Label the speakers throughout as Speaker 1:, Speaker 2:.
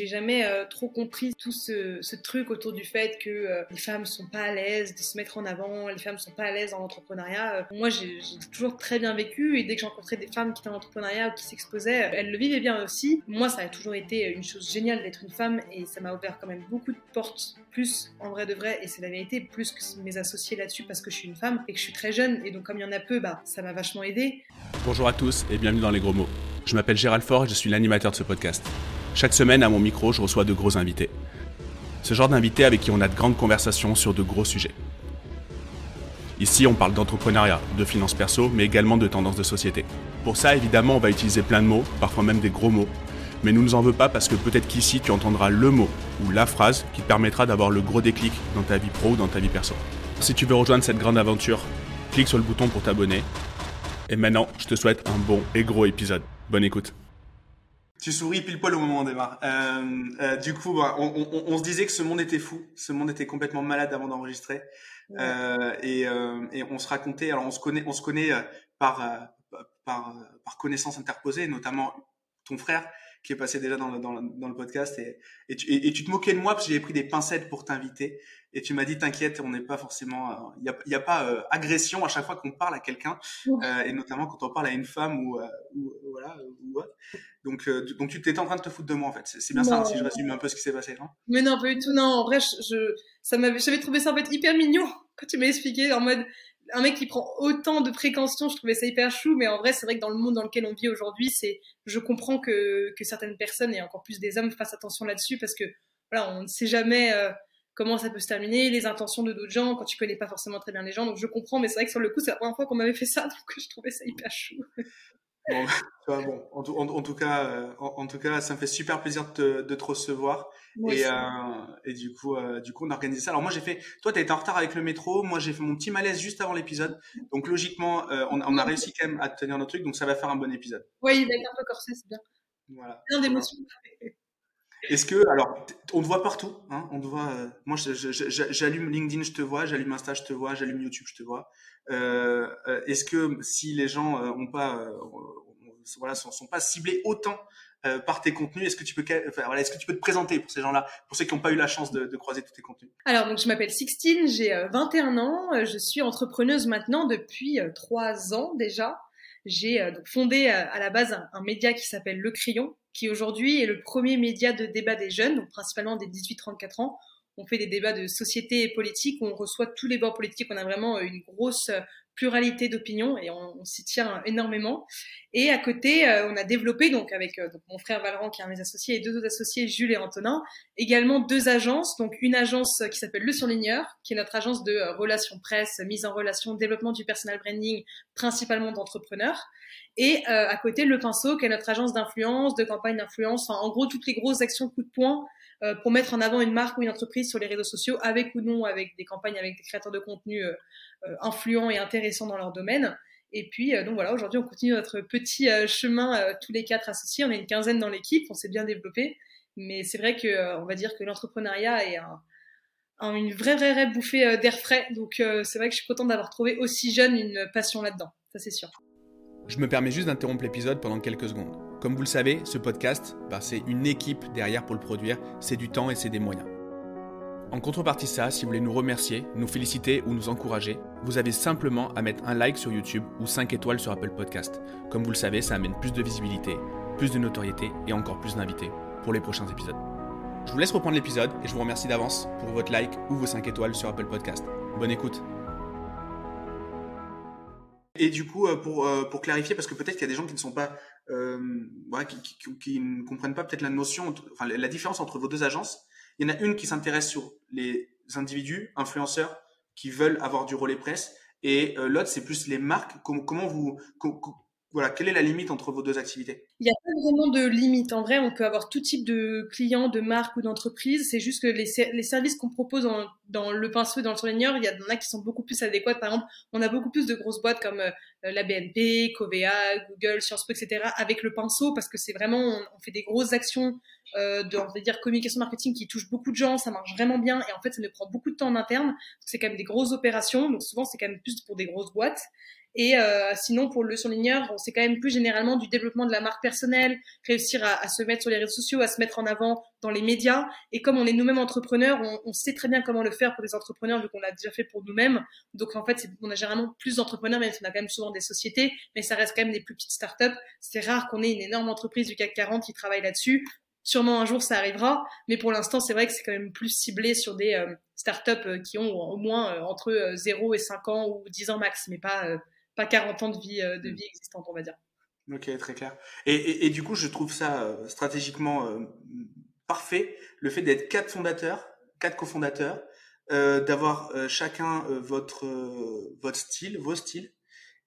Speaker 1: j'ai jamais euh, trop compris tout ce, truc autour du fait que euh, les femmes sont pas à l'aise de se mettre en avant, les femmes sont pas à l'aise dans l'entrepreneuriat. Euh, moi, j'ai toujours très bien vécu et dès que j'ai des femmes qui étaient en entrepreneuriat ou qui s'exposaient, elles le vivaient bien aussi. Moi, ça a toujours été une chose géniale d'être une femme et ça m'a ouvert quand même beaucoup de portes, plus en vrai de vrai, et c'est la vérité, plus que mes associés là-dessus parce que je suis une femme et que je suis très jeune et donc comme il y en a peu, bah, ça m'a vachement aidé.
Speaker 2: Bonjour à tous et bienvenue dans les gros mots. Je m'appelle Gérald Faure et je suis l'animateur de ce podcast. Chaque semaine, à mon micro, je reçois de gros invités. Ce genre d'invités avec qui on a de grandes conversations sur de gros sujets. Ici, on parle d'entrepreneuriat, de finances perso, mais également de tendances de société. Pour ça, évidemment, on va utiliser plein de mots, parfois même des gros mots. Mais nous ne nous en veux pas parce que peut-être qu'ici, tu entendras le mot ou la phrase qui te permettra d'avoir le gros déclic dans ta vie pro ou dans ta vie perso. Si tu veux rejoindre cette grande aventure, clique sur le bouton pour t'abonner. Et maintenant, je te souhaite un bon et gros épisode. Bonne écoute.
Speaker 3: Tu souris pile poil au moment où on démarre. Euh, euh, du coup, bah, on, on, on, se disait que ce monde était fou, ce monde était complètement malade avant d'enregistrer, euh, et, euh, et, on se racontait. Alors, on se connaît, on se connaît euh, par, par par connaissance interposée, notamment ton frère qui est passé déjà dans le, dans le, dans le podcast. Et, et, tu, et, tu te moquais de moi parce que j'avais pris des pincettes pour t'inviter et tu m'as dit t'inquiète on n'est pas forcément il euh, n'y a, pas euh, agression à chaque fois qu'on parle à quelqu'un euh, et notamment quand on parle à une femme ou, euh, ou voilà ou, donc donc tu étais en train de te foutre de moi en fait. C'est bien ça hein, si je résume un peu ce qui s'est passé non
Speaker 1: mais non pas du tout non. En vrai je, je ça m'avait j'avais trouvé ça en fait hyper mignon quand tu m'as expliqué en mode un mec qui prend autant de précautions, je trouvais ça hyper chou, mais en vrai, c'est vrai que dans le monde dans lequel on vit aujourd'hui, c'est, je comprends que, que certaines personnes et encore plus des hommes fassent attention là-dessus parce que, voilà, on ne sait jamais euh, comment ça peut se terminer, les intentions de d'autres gens quand tu connais pas forcément très bien les gens, donc je comprends, mais c'est vrai que sur le coup, c'est la première fois qu'on m'avait fait ça, donc je trouvais ça hyper chou.
Speaker 3: Bon, bon en, tout, en, tout cas, euh, en, tout cas, ça me fait super plaisir de te, de te recevoir. et, euh, et du coup, euh, du coup, on a organisé ça. Alors moi, j'ai fait. Toi, t'as été en retard avec le métro. Moi, j'ai fait mon petit malaise juste avant l'épisode. Donc logiquement, on, on, a réussi quand même à tenir notre truc. Donc ça va faire un bon épisode.
Speaker 1: Oui, il va être un peu corsé, c'est bien. Voilà. Plein d'émotions.
Speaker 3: Est-ce que, alors, on te voit partout, hein, on te voit. Euh, moi, j'allume LinkedIn, je te vois, j'allume Insta, je te vois, j'allume YouTube, je te vois. Euh, euh, Est-ce que si les gens euh, ont pas, euh, voilà, sont, pas ciblés autant par tes contenus, est-ce que tu peux, enfin, voilà, est-ce que tu peux te présenter pour ces gens-là, pour ceux qui n'ont pas eu la chance de, de, croiser tous tes contenus?
Speaker 1: Alors, donc, je m'appelle Sixtine, j'ai 21 ans, je suis entrepreneuse maintenant depuis 3 ans déjà. J'ai fondé à la base un média qui s'appelle Le Crayon, qui aujourd'hui est le premier média de débat des jeunes, donc principalement des 18-34 ans. On fait des débats de société et politique, on reçoit tous les bords politiques, on a vraiment une grosse pluralité d'opinions et on, s'y tient énormément. Et à côté, euh, on a développé, donc avec donc mon frère Valran qui est un de mes associés et deux autres associés, Jules et Antonin, également deux agences, donc une agence qui s'appelle Le Surligneur, qui est notre agence de relations presse, mise en relation, développement du personal branding, principalement d'entrepreneurs. Et euh, à côté, Le Pinceau, qui est notre agence d'influence, de campagne d'influence, en gros, toutes les grosses actions coup de poing euh, pour mettre en avant une marque ou une entreprise sur les réseaux sociaux, avec ou non, avec des campagnes avec des créateurs de contenu euh, euh influents et intéressants dans leur domaine. Et puis, donc voilà, aujourd'hui, on continue notre petit chemin, tous les quatre associés. On est une quinzaine dans l'équipe, on s'est bien développé. Mais c'est vrai que, on va dire que l'entrepreneuriat est un, un, une vraie, vraie, vraie bouffée d'air frais. Donc, c'est vrai que je suis contente d'avoir trouvé aussi jeune une passion là-dedans. Ça, c'est sûr.
Speaker 2: Je me permets juste d'interrompre l'épisode pendant quelques secondes. Comme vous le savez, ce podcast, bah, c'est une équipe derrière pour le produire, c'est du temps et c'est des moyens. En contrepartie de ça, si vous voulez nous remercier, nous féliciter ou nous encourager, vous avez simplement à mettre un like sur YouTube ou 5 étoiles sur Apple Podcast. Comme vous le savez, ça amène plus de visibilité, plus de notoriété et encore plus d'invités pour les prochains épisodes. Je vous laisse reprendre l'épisode et je vous remercie d'avance pour votre like ou vos 5 étoiles sur Apple Podcast. Bonne écoute
Speaker 3: et du coup, euh, pour, euh, pour clarifier, parce que peut-être qu'il y a des gens qui ne sont pas, euh, qui, ne comprennent pas peut-être la notion, enfin la différence entre vos deux agences. Il y en a une qui s'intéresse sur les individus, influenceurs, qui veulent avoir du relais presse, et euh, l'autre c'est plus les marques. Comment vous, voilà, quelle est la limite entre vos deux activités?
Speaker 1: Il n'y a pas vraiment de limite. En vrai, on peut avoir tout type de clients, de marques ou d'entreprises. C'est juste que les, services qu'on propose dans, le pinceau et dans le surligneur, il y en a qui sont beaucoup plus adéquats. Par exemple, on a beaucoup plus de grosses boîtes comme euh, la BNP, Covea, Google, Sciences Po, etc. avec le pinceau parce que c'est vraiment, on, fait des grosses actions euh, de, on va dire, communication marketing qui touchent beaucoup de gens. Ça marche vraiment bien et en fait, ça nous prend beaucoup de temps en interne. C'est quand même des grosses opérations. Donc souvent, c'est quand même plus pour des grosses boîtes. Et euh, sinon, pour le surligneur, c'est quand même plus généralement du développement de la marque personnelle, réussir à, à, se mettre sur les réseaux sociaux, à se mettre en avant dans les médias. Et comme on est nous-mêmes entrepreneurs, on, on, sait très bien comment le faire pour des entrepreneurs vu qu'on l'a déjà fait pour nous-mêmes. Donc en fait, on a généralement plus d'entrepreneurs, même si on a quand même souvent des sociétés, mais ça reste quand même des plus petites startups. C'est rare qu'on ait une énorme entreprise du CAC 40 qui travaille là-dessus. Sûrement un jour ça arrivera, mais pour l'instant c'est vrai que c'est quand même plus ciblé sur des euh, startups euh, qui ont au moins euh, entre 0 et 5 ans ou 10 ans max, mais pas pas 40 ans de vie, euh, de mm. vie existante, on va dire.
Speaker 3: Ok, très clair. Et, et, du coup, je trouve ça euh, stratégiquement euh, parfait, le fait d'être quatre fondateurs, quatre cofondateurs, euh, d'avoir chacun votre votre style, vos styles,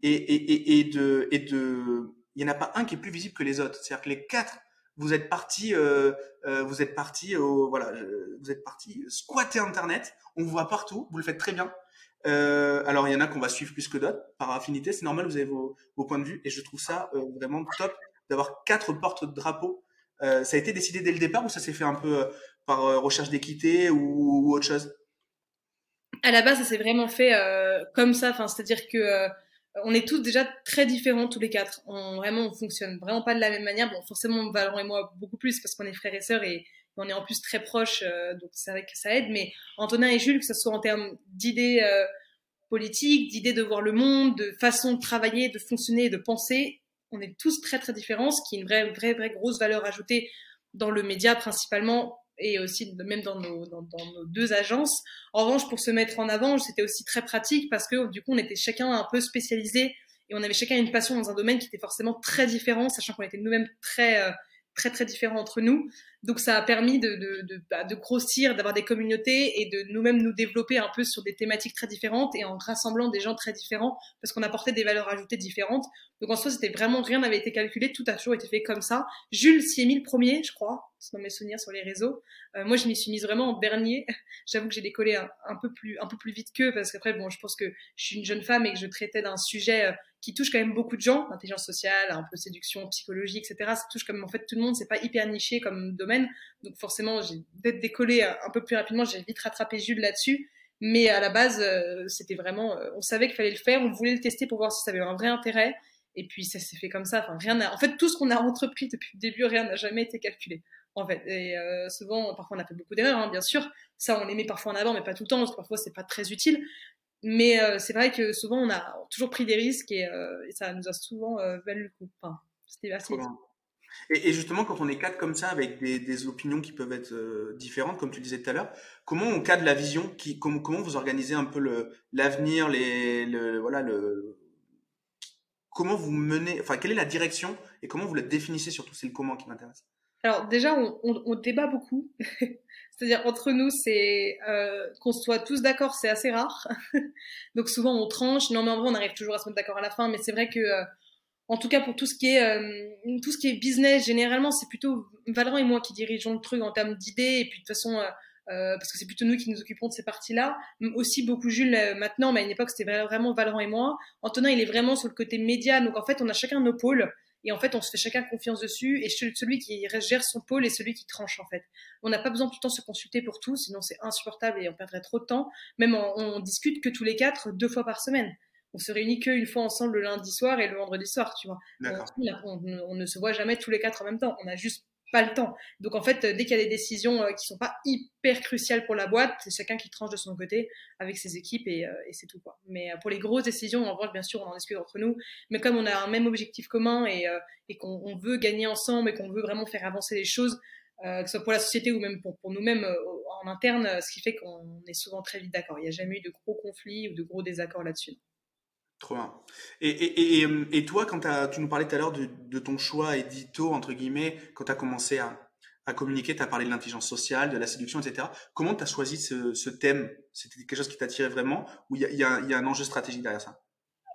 Speaker 3: et, et, et, de et de, il y en a pas un qui est plus visible que les autres. C'est-à-dire que les quatre, vous êtes partis, vous êtes partis, au, voilà, vous êtes partis squatter Internet. On vous voit partout, vous le faites très bien. Euh, alors, il y en a qu'on va suivre plus que d'autres par affinité. C'est normal, vous avez vos, points de vue. Et je trouve ça euh, vraiment top d'avoir quatre portes de drapeau. Euh, ça a été décidé dès le départ ou ça s'est fait un peu euh, par recherche d'équité ou, ou, autre chose?
Speaker 1: À la base, ça s'est vraiment fait comme ça. Enfin, c'est-à-dire que on est tous déjà très différents tous les quatre. On vraiment, on fonctionne vraiment pas de la même manière. Bon, forcément, Valorant et moi beaucoup plus parce qu'on est frères et sœurs et on est en plus très proches, euh, donc c'est vrai que ça aide. Mais Antonin et Jules, que ce soit en termes d'idées euh, politiques, d'idées de voir le monde, de façon de travailler, de fonctionner, de penser, on est tous très très différents, ce qui est une vraie, vraie, vraie grosse valeur ajoutée dans le média principalement et aussi même dans nos, dans, nos deux agences. En revanche, pour se mettre en avant, c'était aussi très pratique parce que du coup, on était chacun un peu spécialisé et on avait chacun une passion dans un domaine qui était forcément très différent, sachant qu'on était nous-mêmes très euh, très très différents entre nous. Donc ça a permis de, de, de, bah, de grossir, d'avoir des communautés et de nous-mêmes nous développer un peu sur des thématiques très différentes et en rassemblant des gens très différents parce qu'on apportait des valeurs ajoutées différentes. Donc en soi, c'était vraiment rien n'avait été calculé, tout a toujours été fait comme ça. Jules s'y est mis le premier, je crois, dans mes souvenirs sur les réseaux. Euh, moi, je m'y suis mise vraiment en dernier. J'avoue que j'ai décollé un, un, peu plus un peu plus vite qu'eux parce qu'après, bon, je pense que je suis une jeune femme et que je traitais d'un sujet euh, qui touche quand même beaucoup de gens, intelligence sociale, un peu séduction, psychologie, etc. Ça touche même en fait tout le monde. C'est pas hyper niché comme domaine, donc forcément, j'ai d'être décollé un peu plus rapidement. J'ai vite rattrapé Jules là-dessus. Mais à la base, euh, c'était vraiment, on savait qu'il fallait le faire, on voulait le tester pour voir si ça avait un vrai intérêt. Et puis ça s'est fait comme ça. Enfin, rien. En fait, tout ce qu'on a entrepris depuis le début, rien n'a jamais été calculé. En fait, et euh, souvent, parfois, on a fait beaucoup d'erreurs, hein, bien sûr. Ça, on les met parfois en avant, mais pas tout le temps, parce que parfois, c'est pas très utile. Mais euh, c'est vrai que souvent, on a toujours pris des risques et, euh, et ça nous a souvent euh, valu le coup. Enfin, c'était assez.
Speaker 3: Et, et, justement, quand on est quatre comme ça, avec des, des opinions qui peuvent être euh, différentes, comme tu disais tout à l'heure, comment on cadre la vision qui, comment, comment vous organisez un peu l'avenir, les, le, voilà, le, comment vous menez, enfin, quelle est la direction et comment vous la définissez surtout? C'est le comment qui m'intéresse.
Speaker 1: Alors déjà, on, on, on débat beaucoup. C'est-à-dire entre nous, c'est euh, qu'on soit tous d'accord, c'est assez rare. Donc souvent on tranche. Non mais en vrai, on arrive toujours à se mettre d'accord à la fin. Mais c'est vrai que, euh, en tout cas pour tout ce qui est euh, tout ce qui est business, généralement c'est plutôt Valorant et moi qui dirigeons le truc en termes d'idées. Et puis de toute façon, euh, euh, parce que c'est plutôt nous qui nous occupons de ces parties-là. Aussi beaucoup Jules euh, maintenant, mais à une époque c'était vraiment Valorant et moi. Antonin, il est vraiment sur le côté média. Donc en fait, on a chacun nos pôles. Et en fait, on se fait chacun confiance dessus. Et celui qui gère son pôle est celui qui tranche, en fait. On n'a pas besoin tout le temps de se consulter pour tout, sinon c'est insupportable et on perdrait trop de temps. Même on, on, discute que tous les quatre, deux fois par semaine. On se réunit qu'une fois ensemble le lundi soir et le vendredi soir, tu vois. On, on, on, ne se voit jamais tous les quatre en même temps. On a juste pas le temps. Donc en fait, dès qu'il y a des décisions euh, qui sont pas hyper cruciales pour la boîte, c'est chacun qui tranche de son côté avec ses équipes et, euh, et c'est tout quoi. Mais euh, pour les grosses décisions, en revanche, bien sûr, on en discute entre nous. Mais comme on a un même objectif commun et, et qu'on veut gagner ensemble et qu'on veut vraiment faire avancer les choses, que ce soit pour la société ou même pour, pour nous-mêmes en interne, ce qui fait qu'on est souvent très vite d'accord. Il n'y a jamais eu de gros conflits ou de gros désaccords là-dessus.
Speaker 3: Et, toi, quand tu nous parlais tout à l'heure de, ton choix édito, entre guillemets, quand tu as commencé à, communiquer, tu as parlé de l'intelligence sociale, de la séduction, etc. Comment tu as choisi ce, thème? C'était quelque chose qui t'attirait vraiment? Ou il y a, y, un enjeu stratégique derrière ça?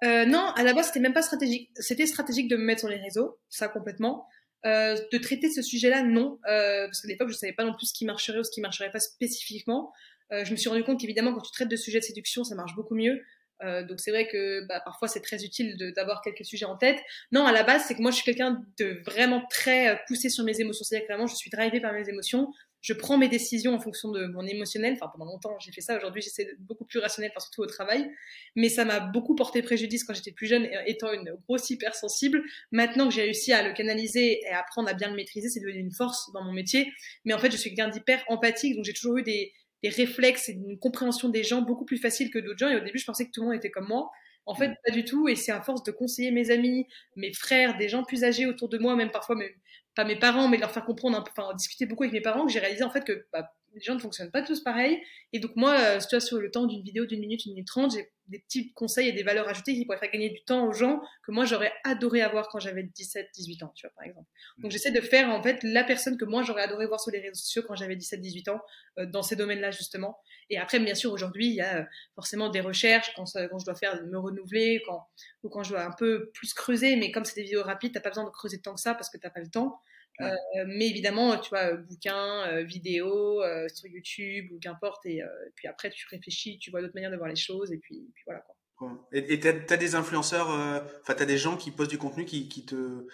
Speaker 1: Euh, Non, à la base, c'était même pas stratégique. C'était stratégique de me mettre sur les réseaux, ça complètement. Euh, de traiter ce sujet-là, non, euh, parce qu'à l'époque, je savais pas non plus ce qui marcherait ou ce qui marcherait pas spécifiquement. Euh, je me suis rendu compte qu'évidemment, quand tu traites de sujets de séduction, ça marche beaucoup mieux Euh, donc c'est vrai que bah, parfois c'est très utile d'avoir quelques sujets en tête. Non, à la base, c'est que moi je suis quelqu'un de vraiment très euh, poussé sur mes émotions. C'est-à-dire que vraiment je suis drivée par mes émotions. Je prends mes décisions en fonction de mon émotionnel. Enfin, pendant longtemps, j'ai fait ça. Aujourd'hui, j'essaie d'être beaucoup plus rationnel, surtout au travail. Mais ça m'a beaucoup porté préjudice quand j'étais plus jeune, étant une grosse hypersensible. Maintenant que j'ai réussi à le canaliser et à apprendre à bien le maîtriser, c'est devenu une force dans mon métier. Mais en fait, je suis quelqu'un d'hyper empathique, donc j'ai toujours eu des, des réflexes et une compréhension des gens beaucoup plus facile que d'autres gens. Et au début, je pensais que tout le monde était comme moi. En fait, mm. pas du tout. Et c'est à force de conseiller mes amis, mes frères, des gens plus âgés autour de moi, même parfois, même, pas mes parents, mais de leur faire comprendre, enfin, discuter beaucoup avec mes parents, que j'ai réalisé en fait que bah, les gens ne fonctionnent pas tous pareil. Et donc moi, euh, tu vois, sur le temps d'une vidéo d'une minute, une minute trente, j'ai des petits conseils et des valeurs ajoutées qui pourraient faire gagner du temps aux gens que moi j'aurais adoré avoir quand j'avais 17, 18 ans, tu vois, par exemple. Donc j'essaie de faire en fait la personne que moi j'aurais adoré voir sur les réseaux sociaux quand j'avais 17, 18 ans, euh, dans ces domaines-là justement. Et après, bien sûr, aujourd'hui, il y a euh, forcément des recherches quand, quand, je dois faire me renouveler, quand, ou quand je dois un peu plus creuser, mais comme c'est des vidéos rapides, t'as pas besoin de creuser tant que ça parce que t'as pas le temps. Euh, mais évidemment, tu vois, bouquins, euh, vidéos euh, sur YouTube ou qu'importe. Et, puis après, tu réfléchis, tu vois d'autres manières de voir les choses. Et puis, puis voilà. Quoi.
Speaker 3: Et tu as, des influenceurs, enfin, tu as des gens qui postent du contenu qui, qui te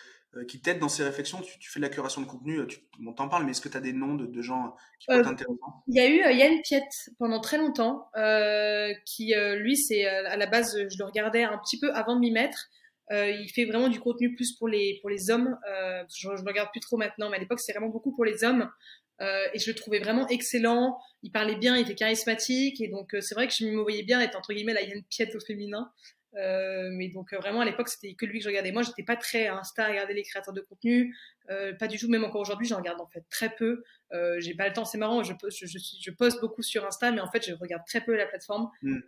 Speaker 3: qui t'aident dans ces réflexions? Tu, fais de la curation de contenu, tu, on t'en parle, mais est-ce que tu as des noms de, de gens qui peuvent intéressants?
Speaker 1: Il y a eu Yann Piette pendant très longtemps, qui lui, c'est à la base, je le regardais un petit peu avant de m'y mettre. Euh, il fait vraiment du contenu plus pour les pour les hommes. Euh, je, je regarde plus trop maintenant, mais à l'époque c'était vraiment beaucoup pour les hommes. Euh, et je le trouvais vraiment excellent. Il parlait bien, il était charismatique, et donc euh, c'est vrai que je me voyais bien être entre guillemets la Yann Piette au féminin. Euh, mais donc euh, vraiment à l'époque c'était que lui que je regardais. Moi j'étais pas très insta à regarder les créateurs de contenu, euh, pas du tout. Même encore aujourd'hui j'en regarde en fait très peu. J'ai pas le temps, c'est marrant. Je, je, je, je, poste beaucoup sur Insta, mais en fait je regarde très peu la plateforme mm.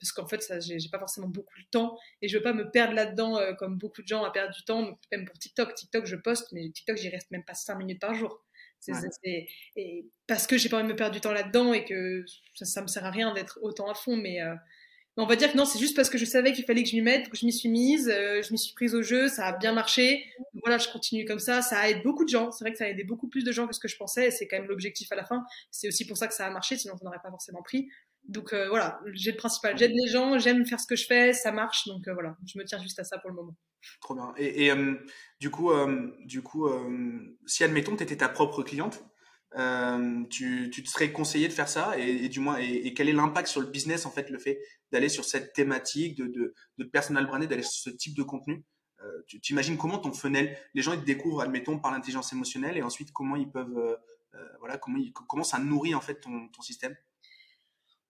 Speaker 1: parce qu'en fait ça j'ai pas forcément beaucoup de temps et je veux pas me perdre là-dedans comme beaucoup de gens à perdre du temps. même pour TikTok, TikTok je poste, mais TikTok j'y reste même pas 5 minutes par jour. C'est, ouais. et parce que j'ai pas envie de me perdre du temps là-dedans et que ça, ça me sert à rien d'être autant à fond, mais on va dire que non, c'est juste parce que je savais qu'il fallait que je m'y mette, que je m'y suis mise, euh, je m'y suis prise au jeu, ça a bien marché. voilà, je continue comme ça. Ça aide beaucoup de gens. C'est vrai que ça a aidé beaucoup plus de gens que ce que je pensais. C'est quand même l'objectif à la fin. C'est aussi pour ça que ça a marché, sinon on n'aurait pas forcément pris. Donc euh, voilà, j'ai le principal. J'aide les gens, j'aime faire ce que je fais, ça marche. Donc euh, voilà, je me tiens juste à ça pour le moment.
Speaker 3: Trop bien. Et, du coup, du coup, si admettons, tu étais ta propre cliente, euh, tu, tu, te serais conseillé de faire ça et, et du moins et, et, quel est l'impact sur le business en fait le fait d'aller sur cette thématique de, de, de personal branding d'aller sur ce type de contenu? Euh, tu t'imagines comment ton funnel les gens ils te découvrent admettons par l'intelligence émotionnelle et ensuite comment ils peuvent euh, euh voilà comment ils, comment ça nourrit en fait ton, ton système?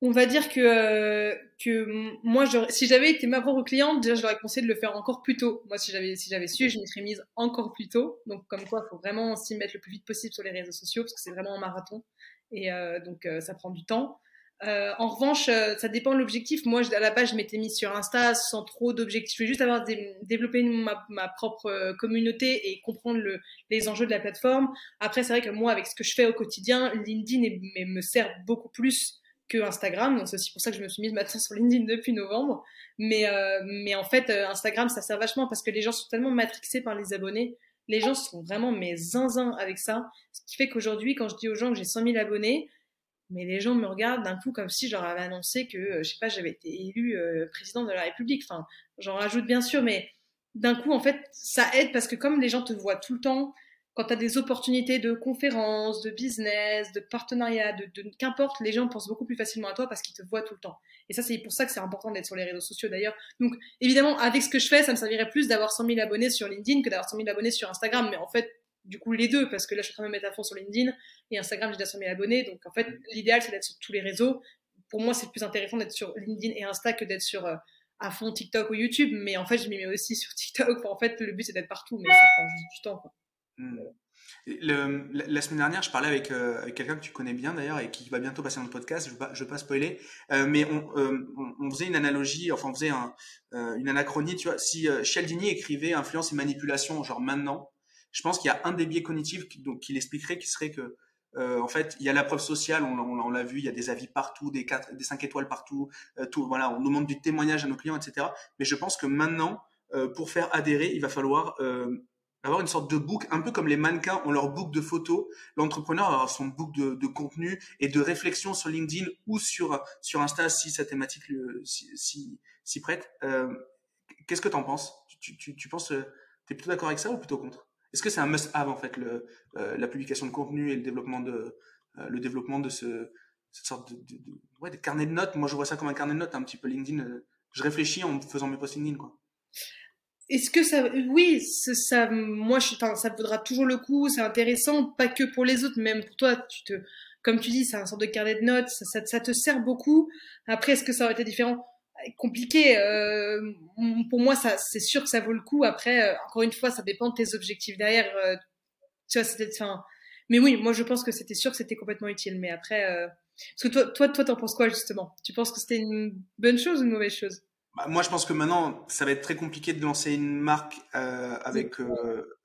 Speaker 1: On va dire que euh, que moi si j'avais été ma propre cliente déjà je leur ai conseillé de le faire encore plus tôt. Moi si j'avais si j'avais su je m'y serais mise encore plus tôt. Donc comme quoi il faut vraiment s'y mettre le plus vite possible sur les réseaux sociaux parce que c'est vraiment un marathon. Et euh, donc euh, ça prend du temps. Euh, en revanche euh, ça dépend de l'objectif. Moi à la base je m'étais mise sur Insta sans trop d'objectifs. Je voulais juste avoir des, développer ma, ma, propre communauté et comprendre le, les enjeux de la plateforme. Après c'est vrai que moi avec ce que je fais au quotidien LinkedIn est, me sert beaucoup plus que Instagram. Donc c'est aussi pour ça que je me suis mise maintenant sur LinkedIn depuis novembre. Mais, euh, mais en fait, euh, Instagram, ça sert vachement parce que les gens sont tellement matrixés par les abonnés. Les gens sont vraiment mes zinzins avec ça. Ce qui fait qu'aujourd'hui, quand je dis aux gens que j'ai 100 000 abonnés, mais les gens me regardent d'un coup comme si je leur avais annoncé que, euh, je sais pas, j'avais été élu président de la République. Enfin, j'en rajoute bien sûr, mais d'un coup, en fait, ça aide parce que comme les gens te voient tout le temps, quand tu as des opportunités de conférences, de business, de partenariat, de, de qu'importe, les gens pensent beaucoup plus facilement à toi parce qu'ils te voient tout le temps. Et ça, c'est pour ça que c'est important d'être sur les réseaux sociaux d'ailleurs. Donc, évidemment, avec ce que je fais, ça me servirait plus d'avoir 100 000 abonnés sur LinkedIn que d'avoir 100 000 abonnés sur Instagram. Mais en fait, du coup, les deux, parce que là, je suis en train de me mettre à fond sur LinkedIn et Instagram, j'ai déjà 100 000 abonnés. Donc, en fait, l'idéal, c'est d'être sur tous les réseaux. Pour moi, c'est plus intéressant d'être sur LinkedIn et Insta que d'être sur euh, à fond TikTok ou YouTube. Mais en fait, je m'y mets aussi sur TikTok. en fait, le but, c'est d'être partout, mais ça prend juste du temps. Quoi.
Speaker 3: La semaine dernière, je parlais avec, euh, avec quelqu'un que tu connais bien d'ailleurs et qui va bientôt passer dans le podcast. Je ne veux, pas spoiler, euh, mais on, euh, on, faisait une analogie, enfin on faisait un, euh, une anachronie. Tu vois, si euh, Cialdini écrivait influence et manipulation, genre maintenant, je pense qu'il y a un des biais cognitifs qui, donc, qui l'expliquerait, qui serait que euh, en fait, il y a la preuve sociale, on, l'a vu, il y a des avis partout, des, quatre, des 5 étoiles partout, tout, voilà, on demande du témoignage à nos clients, etc. Mais je pense que maintenant, pour faire adhérer, il va falloir avoir une sorte de book, un peu comme les mannequins ont leur book de photos, l'entrepreneur va avoir son book de, contenu et de réflexion sur LinkedIn ou sur, sur Insta si sa thématique s'y si, si, prête. Euh, Qu'est-ce que tu en penses? Tu, tu, tu penses, euh, tu es plutôt d'accord avec ça ou plutôt contre? Est-ce que c'est un must-have en fait, le, euh, la publication de contenu et le développement de, le développement de ce, cette sorte de, ouais, de carnet de notes? Moi je vois ça comme un carnet de notes, un petit peu LinkedIn. Je réfléchis en faisant mes posts LinkedIn. Quoi.
Speaker 1: Est-ce que ça, oui, ça, moi, je, ça vaudra toujours le coup, c'est intéressant, pas que pour les autres, même pour toi, tu te, comme tu dis, c'est un sorte de carnet de notes, ça, ça, ça te sert beaucoup. Après, est-ce que ça aurait été différent? Compliqué. Euh, pour moi, ça, c'est sûr que ça vaut le coup. Après, euh, encore une fois, ça dépend de tes objectifs derrière. Euh, tu vois, c'était, enfin, mais oui, moi, je pense que c'était sûr que c'était complètement utile. Mais après, euh, parce que toi, toi, toi, t'en penses quoi justement? Tu penses que c'était une bonne chose ou une mauvaise chose?
Speaker 3: Bah, moi, je pense que maintenant, ça va être très compliqué de lancer une marque euh, avec euh,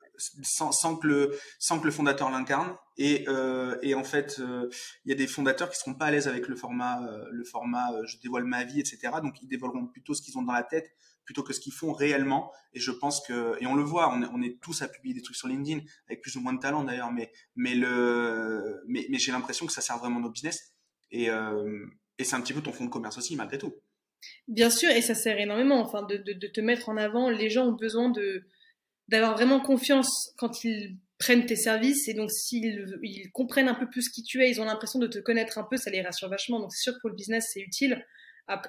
Speaker 3: sans, sans, que le sans que le fondateur l'incarne. Et, euh, et en fait, euh, il y a des fondateurs qui seront pas à l'aise avec le format euh, le format je dévoile ma vie, etc. Donc, ils dévoileront plutôt ce qu'ils ont dans la tête plutôt que ce qu'ils font réellement. Et je pense que et on le voit, on est, on est tous à publier des trucs sur LinkedIn avec plus ou moins de talent d'ailleurs, mais mais le mais, mais j'ai l'impression que ça sert vraiment nos business. Et et c'est un petit peu ton fond de commerce aussi malgré tout.
Speaker 1: Bien sûr, et ça sert énormément, enfin, de, de, de, te mettre en avant. Les gens ont besoin de d'avoir vraiment confiance quand ils prennent tes services, et donc s'ils ils comprennent un peu plus qui tu es, ils ont l'impression de te connaître un peu, ça les rassure vachement. Donc c'est sûr que pour le business, c'est utile.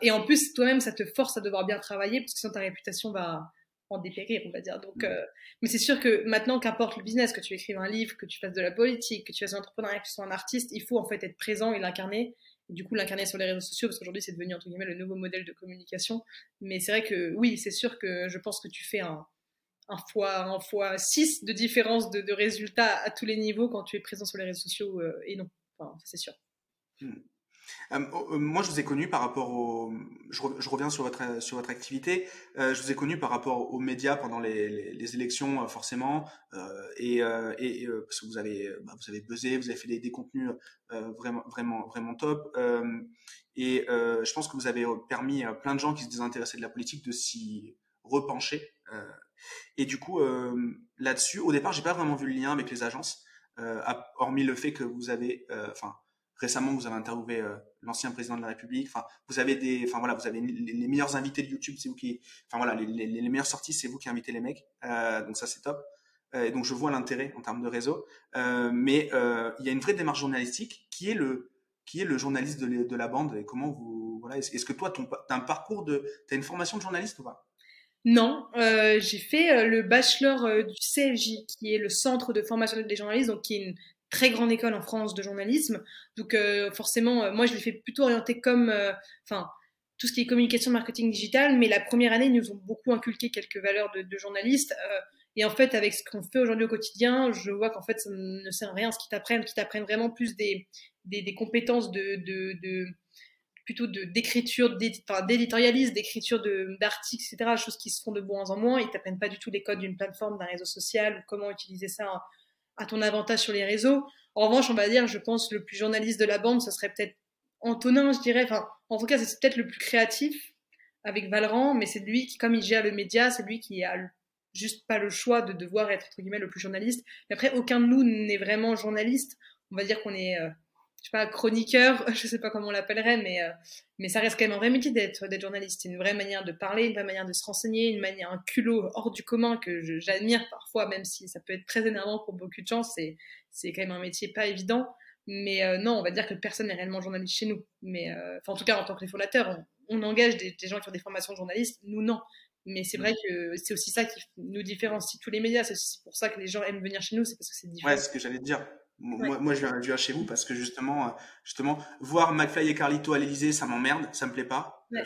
Speaker 1: Et en plus, toi-même, ça te force à devoir bien travailler, parce que sinon ta réputation va en dépérir, on va dire. Donc, mmh. euh, mais c'est sûr que maintenant, qu'importe le business, que tu écrives un livre, que tu fasses de la politique, que tu fasses un entrepreneuriat, que tu sois un artiste, il faut en fait être présent et l'incarner du coup l'incarner sur les réseaux sociaux parce qu'aujourd'hui c'est devenu entre guillemets le nouveau modèle de communication. Mais c'est vrai que oui c'est sûr que je pense que tu fais un, un fois un fois 6 de différence de, de, résultats à tous les niveaux quand tu es présent sur les réseaux sociaux euh, et non. Enfin, c'est sûr.
Speaker 3: Hmm. Euh, euh, moi, je vous ai connu par rapport au. Je, reviens sur votre sur votre activité. Euh, je vous ai connu par rapport aux médias pendant les, les, élections, forcément, et, et parce que vous avez bah, vous avez buzzé, vous avez fait des, des contenus vraiment vraiment vraiment top. et je pense que vous avez permis à plein de gens qui se désintéressaient de la politique de s'y repencher. et du coup, là-dessus, au départ, j'ai pas vraiment vu le lien avec les agences, hormis le fait que vous avez, enfin Récemment, vous avez interviewé euh, l'ancien président de la République. Enfin, vous avez des, enfin voilà, vous avez les, meilleurs invités de YouTube, c'est vous qui, enfin voilà, les, meilleures sorties, c'est vous qui invitez les mecs. Euh, donc ça, c'est top. Euh, donc je vois l'intérêt en termes de réseau. Mais il y a une vraie démarche journalistique qui est le, qui est le journaliste de, la bande et comment vous, voilà, est-ce que toi, ton, as parcours t'as une formation de journaliste ou pas?
Speaker 1: Non, j'ai fait le bachelor du CFJ, qui est le Centre de formation des journalistes, donc qui est très grande école en France de journalisme. Donc euh, forcément, euh, moi je l'ai fait plutôt orienté comme, euh, enfin, tout ce qui est communication, marketing digital. Mais la première année, ils nous ont beaucoup inculqué quelques valeurs de, journaliste. et en fait, avec ce qu'on fait aujourd'hui au quotidien, je vois qu'en fait, ça ne sert à rien ce qu'ils t'apprennent, qu'ils t'apprennent vraiment plus des, des, compétences de, de, plutôt de d'écriture, d'éditorialisme, d'écriture d'articles, etc. Choses qui se font de moins en moins. Ils t'apprennent pas du tout les codes d'une plateforme, d'un réseau social, ou comment utiliser ça à ton avantage sur les réseaux. En revanche, on va dire, je pense, le plus journaliste de la bande, ce serait peut-être Antonin, je dirais. En tout cas, c'est peut-être le plus créatif avec Valran, mais c'est lui qui, comme il gère le média, c'est lui qui a juste pas le choix de devoir être, entre guillemets, le plus journaliste. Mais après, aucun de nous n'est vraiment journaliste. On va dire qu'on est, euh, je sais pas, chroniqueur, je sais pas comment on l'appellerait, mais, euh, mais ça reste quand même un vrai métier d'être, d'être journaliste. C'est une vraie manière de parler, une vraie manière de se renseigner, une manière, un culot hors du commun que j'admire parfois, même si ça peut être très énervant pour beaucoup de gens. C'est, c'est quand même un métier pas évident. Mais euh, non, on va dire que personne n'est réellement journaliste chez nous. Mais, euh, en tout cas, en tant que fondateurs, on, on engage des, des, gens qui ont des formations de journalistes. Nous, non. Mais c'est vrai que c'est aussi ça qui nous différencie tous les médias. C'est pour ça que les gens aiment venir chez nous, c'est parce que c'est différent.
Speaker 3: Ouais, ce que j'allais dire. Moi, moi, je, viens, je viens chez vous parce que justement, euh, justement, voir McFly et Carlito à l'Elysée, ça m'emmerde, ça me plaît pas. Ouais.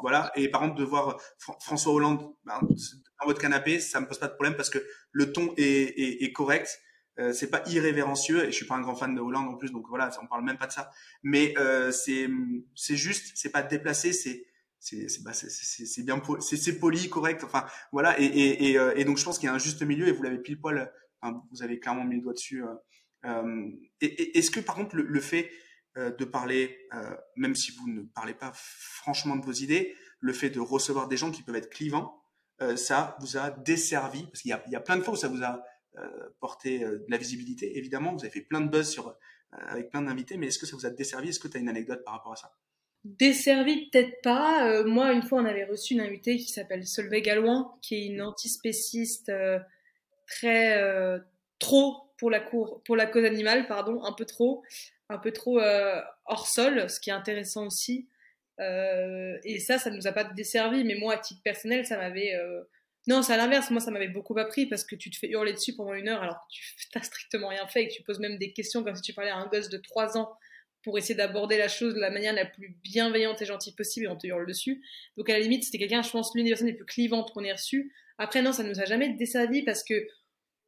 Speaker 3: Voilà. Et par contre, de voir François Hollande ben, dans votre canapé, ça me pose pas de problème parce que le ton est, est, est correct. Euh, c'est pas irrévérencieux et je suis pas un grand fan de Hollande en plus, donc voilà, on parle même pas de ça. Mais euh, c'est c'est juste, c'est pas déplacé, c'est c'est c'est bah, bien c'est poli, correct. Enfin voilà. Et et et, euh, et donc je pense qu'il y a un juste milieu et vous l'avez pile poil. Enfin, vous avez clairement mis le doigt dessus. Euh, euh, Est-ce que par contre le, fait euh, de parler, euh, même si vous ne parlez pas franchement de vos idées, le fait de recevoir des gens qui peuvent être clivants, ça vous a desservi? Parce qu'il y, a, plein de fois où ça vous a porté de la visibilité, évidemment. Vous avez fait plein de buzz avec plein d'invités, mais est-ce que ça vous a desservi? Est-ce que tu as une anecdote par rapport à ça?
Speaker 1: Desservi, peut-être pas. moi, une fois, on avait reçu une invitée qui s'appelle Solveig Galouin, qui est une antispéciste très trop pour la cour, pour la cause animale, pardon, un peu trop, un peu trop euh, hors sol, ce qui est intéressant aussi. Euh, et ça, ça nous a pas desservi, mais moi, à titre personnel, ça m'avait. Euh, non, c'est à l'inverse. Moi, ça m'avait beaucoup appris parce que tu te fais hurler dessus pendant une heure alors que tu n'as strictement rien fait et que tu poses même des questions comme si tu parlais à un gosse de 3 ans pour essayer d'aborder la chose de la manière la plus bienveillante et gentille possible et on te hurle dessus. Donc, à la limite, c'était quelqu'un, je pense, l'une des personnes les plus clivantes qu'on ait reçues. Après, non, ça nous a jamais desservi parce que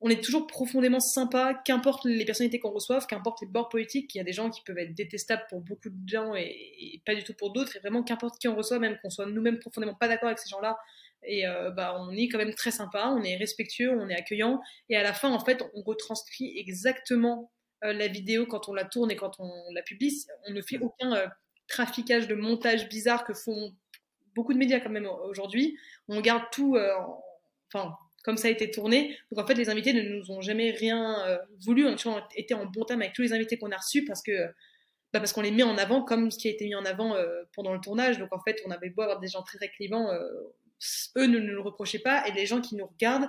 Speaker 1: on est toujours profondément sympa, qu'importe les personnalités qu'on reçoive, qu'importe les bords politiques. Il y a des gens qui peuvent être détestables pour beaucoup de gens et, pas du tout pour d'autres. Et vraiment, qu'importe qui on reçoit, même qu'on soit nous-mêmes profondément pas d'accord avec ces gens-là, et euh, bah, on est quand même très sympa, on est respectueux, on est accueillant. Et à la fin, en fait, on retranscrit exactement euh, la vidéo quand on la tourne et quand on la publie. On ne fait aucun euh, traficage de montage bizarre que font beaucoup de médias quand même aujourd'hui. On garde tout, enfin comme ça a été tourné. Donc en fait, les invités ne nous ont jamais rien euh, voulu. On a toujours été en bon terme avec tous les invités qu'on a reçus parce que bah parce qu'on les met en avant comme ce qui a été mis en avant euh, pendant le tournage. Donc en fait, on avait beau avoir des gens très très clivants, euh, eux ne nous le reprochaient pas et les gens qui nous regardent,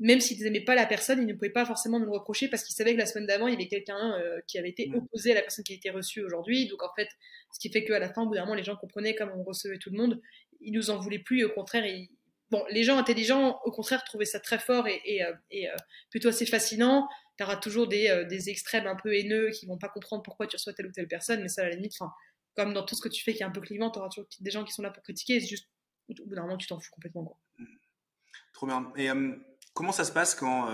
Speaker 1: même s'ils n'aimaient pas la personne, ils ne pouvaient pas forcément nous le reprocher parce qu'ils savaient que la semaine d'avant, il y avait quelqu'un qui avait été opposé à la personne qui a été reçue aujourd'hui. Donc en fait, ce qui fait qu'à la fin, au bout d'un moment, les gens comprenaient comme on recevait tout le monde, ils nous en voulaient plus. Au contraire, ils, bon, les gens intelligents, au contraire, trouvaient ça très fort et, euh, euh, plutôt assez fascinant. Tu auras toujours euh, des, extrêmes un peu haineux qui vont pas comprendre pourquoi tu reçois telle ou telle personne, mais ça, à la limite, comme dans tout ce que tu fais qui est un peu clivant, tu auras toujours des gens qui sont là pour critiquer. Juste, au bout d'un moment, tu t'en fous complètement.
Speaker 3: Trop bien. Et comment ça se passe quand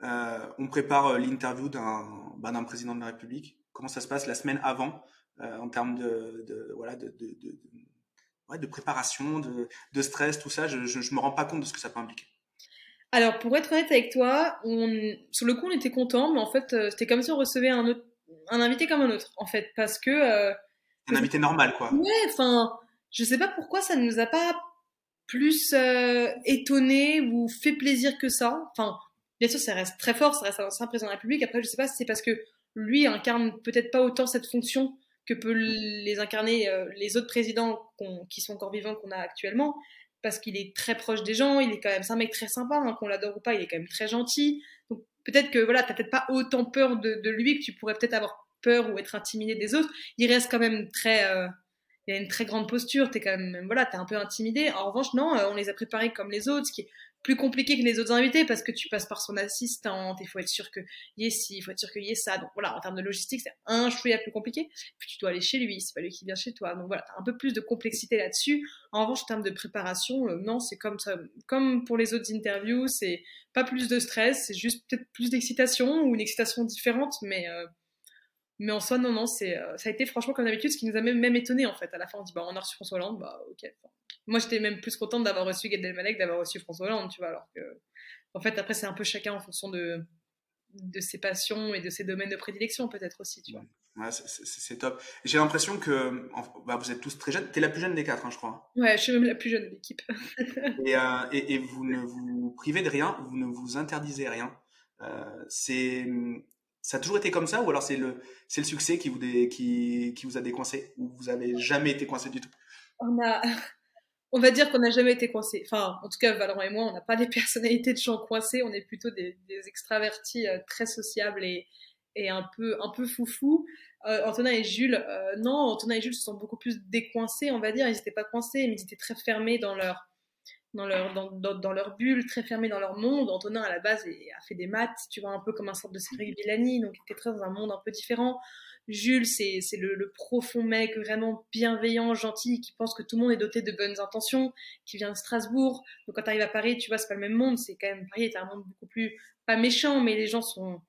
Speaker 3: on prépare l'interview bah, d'un président de la République? Comment ça se passe la semaine avant en termes de, voilà, de préparation, de, stress, tout ça, je, ne me rends pas compte de ce que ça peut impliquer.
Speaker 1: Alors, pour être honnête avec toi, on, sur le coup, on était content, mais en fait, euh, c'était comme si on recevait un, autre, un invité comme un autre, en fait, parce que. Euh,
Speaker 3: un invité normal, quoi.
Speaker 1: Ouais, enfin, je sais pas pourquoi ça ne nous a pas plus euh, étonné ou fait plaisir que ça. Enfin, bien sûr, ça reste très fort, ça reste un ancien président de la République. Après, je sais pas si c'est parce que lui incarne peut-être pas autant cette fonction que peuvent les incarner euh, les autres présidents qui sont encore vivants qu'on a actuellement, parce qu'il est très proche des gens, il est quand même, c'est un mec très sympa, hein, qu'on l'adore ou pas, il est quand même très gentil. Donc peut-être que voilà, t'as peut-être pas autant peur de, lui que tu pourrais peut-être avoir peur ou être intimidé des autres. Il reste quand même très, euh, il a une très grande posture, t'es quand même, voilà, t'es un peu intimidé. En revanche, non, euh, on les a préparés comme les autres, ce qui est plus compliqué que les autres invités parce que tu passes par son assistante, il faut être sûr que y ait ci, il faut être sûr qu'il y ait ça. Donc voilà, en termes de logistique, c'est un chouïa plus compliqué. Puis tu dois aller chez lui, c'est pas lui qui vient chez toi. Donc voilà, un peu plus de complexité là-dessus. En revanche, en termes de préparation, euh, non, c'est comme ça, comme pour les autres interviews, c'est pas plus de stress, c'est juste peut-être plus d'excitation ou une excitation différente, mais euh, mais en soi, non, non, c'est, euh, ça a été franchement comme d'habitude, ce qui nous a même, même étonné en fait. À la fin, on dit, bah, on a reçu François Hollande, bah, ok. moi, j'étais même plus contente d'avoir reçu Gad Elmalek, d'avoir reçu François Hollande, tu vois, alors que, en fait, après, c'est un peu chacun en fonction de, de ses passions et de ses domaines de prédilection, peut-être aussi, tu vois.
Speaker 3: Ouais, c'est top. J'ai l'impression que bah, vous êtes tous très jeunes. T'es la plus jeune des quatre, hein, je crois.
Speaker 1: Ouais, je suis même la plus jeune de l'équipe.
Speaker 3: et, euh, et, et, vous ne vous privez de rien, vous ne vous interdisez rien. Euh, c'est ça a toujours été comme ça ou alors c'est le, c'est le succès qui vous, qui, qui vous a décoincé ou vous avez jamais été coincé du tout?
Speaker 1: On a, on va dire qu'on n'a jamais été coincé. Enfin, en tout cas, Valorant et moi, on n'a pas des personnalités de gens coincés. On est plutôt des, des extravertis euh, très sociables et, et un peu, un peu foufou. Euh, Antonin et Jules, euh, non, Antonin et Jules se sont beaucoup plus décoincés, on va dire. Ils n'étaient pas coincés, mais ils étaient très fermés dans leur, dans leur, dans, dans, leur bulle, très fermés dans leur monde. Antonin, à la base, a fait des maths, tu vois, un peu comme un sorte de Cédric Villani, donc il était très dans un monde un peu différent. Jules, c'est le, le, profond mec vraiment bienveillant, gentil, qui pense que tout le monde est doté de bonnes intentions, qui vient de Strasbourg. Donc quand tu arrives à Paris, tu vois, c'est pas le même monde, c'est quand même, Paris est un monde beaucoup plus, pas méchant, mais les gens sont,